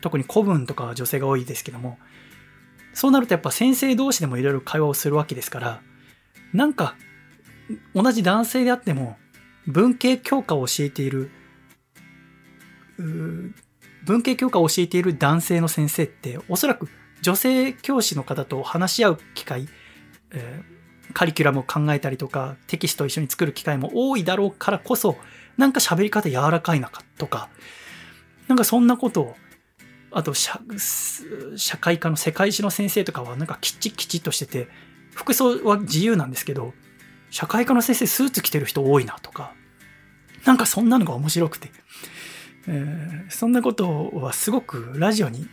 Speaker 1: 特に古文とかは女性が多いですけども、そうなるとやっぱ先生同士でもいろいろ会話をするわけですから、なんか同じ男性であっても文系教科を教えている、文系教科を教えている男性の先生っておそらく女性教師の方と話し合う機会、えーカリキュラムを考えたりとか、テキストを一緒に作る機会も多いだろうからこそ、なんか喋り方柔らかいなかとか、なんかそんなことを、あと社、社会科の世界史の先生とかはなんかきちきちっとしてて、服装は自由なんですけど、社会科の先生スーツ着てる人多いなとか、なんかそんなのが面白くて、えー、そんなことはすごくラジオに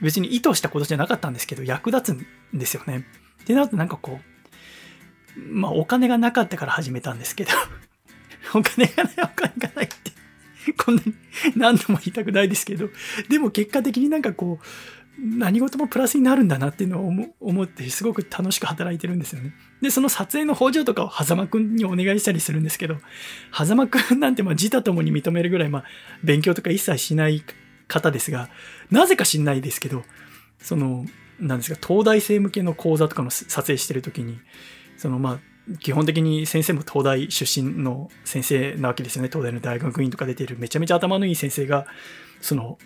Speaker 1: 別に意図したことじゃなかったんですけど役立つんですよね。ってなるとなんかこう、まあお金がなかったから始めたんですけど、お金がない、お金がないって、こんなに何度も言いたくないですけど、でも結果的になんかこう、何事もプラスになるんだなっていうのを思ってすごく楽しく働いてるんですよね。で、その撮影の補助とかを狭間くんにお願いしたりするんですけど、狭間くんなんてまあ自他ともに認めるぐらいまあ勉強とか一切しない方ですが、なぜか知んないですけど、その、なんですか、東大生向けの講座とかの撮影してるときに、そのまあ、基本的に先生も東大出身の先生なわけですよね。東大の大学院とか出てるめちゃめちゃ頭のいい先生が、その、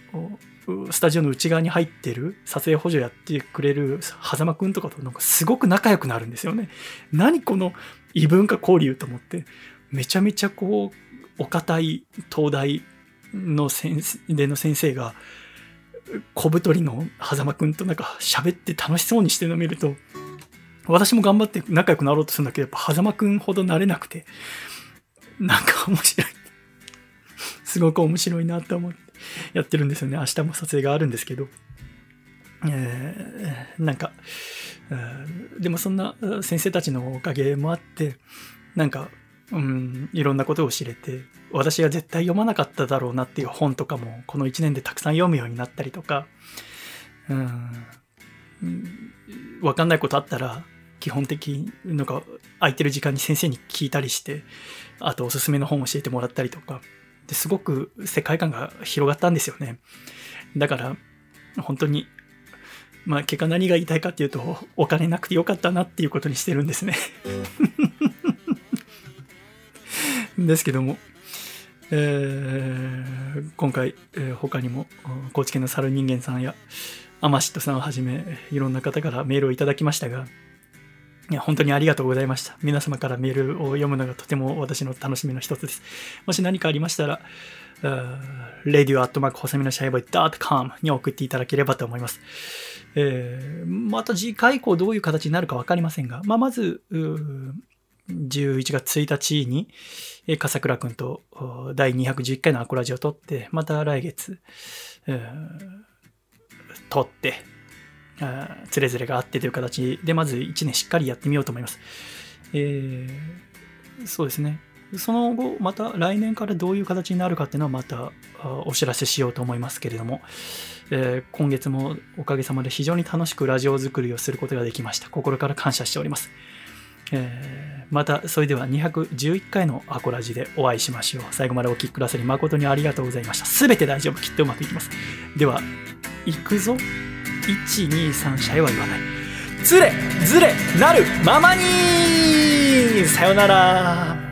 Speaker 1: スタジオの内側に入ってる撮影補助やってくれる狭間くんとかとなんかすごく仲良くなるんですよね。何この異文化交流と思って、めちゃめちゃこう、お堅い東大の先生での先生が、小太りの狭間くんとなんか喋って楽しそうにしてるの見ると、私も頑張って仲良くなろうとするんだけど、やっぱ狭間くんほどなれなくて、なんか面白い。すごく面白いなと思ってやってるんですよね。明日も撮影があるんですけど。えー、なんか、でもそんな先生たちのおかげもあって、なんかうん、いろんなことを知れて、私が絶対読まなかっただろうなっていう本とかも、この1年でたくさん読むようになったりとか、うん、わかんないことあったら、基本的なんか空いてる時間に先生に聞いたりして、あとおすすめの本を教えてもらったりとか、ですごく世界観が広がったんですよね。だから、本当に、まあ結果何が言いたいかっていうと、お金なくてよかったなっていうことにしてるんですね。ですけども、えー、今回、えー、他にも高知県の猿人間さんやアマシットさんをはじめいろんな方からメールをいただきましたがいや本当にありがとうございました皆様からメールを読むのがとても私の楽しみの一つですもし何かありましたら radio.com 細身のシャイボーイ .com に送っていただければと思います。えー、また次回以降どういう形になるか分かりませんが、まあ、まず、11月1日に、笠倉くんと第211回のアコラジを撮って、また来月、撮って、つれづれがあってという形で、まず1年しっかりやってみようと思います。えー、そうですね。その後、また来年からどういう形になるかっていうのはまたお知らせしようと思いますけれども、えー今月もおかげさまで非常に楽しくラジオ作りをすることができました。心から感謝しております。えーまた、それでは211回のアコラジでお会いしましょう。最後までお聞きくださり誠にありがとうございました。すべて大丈夫。きっとうまくいきます。では、行くぞ。1、2、3、社へは言わない。ずれずれなるままにさよなら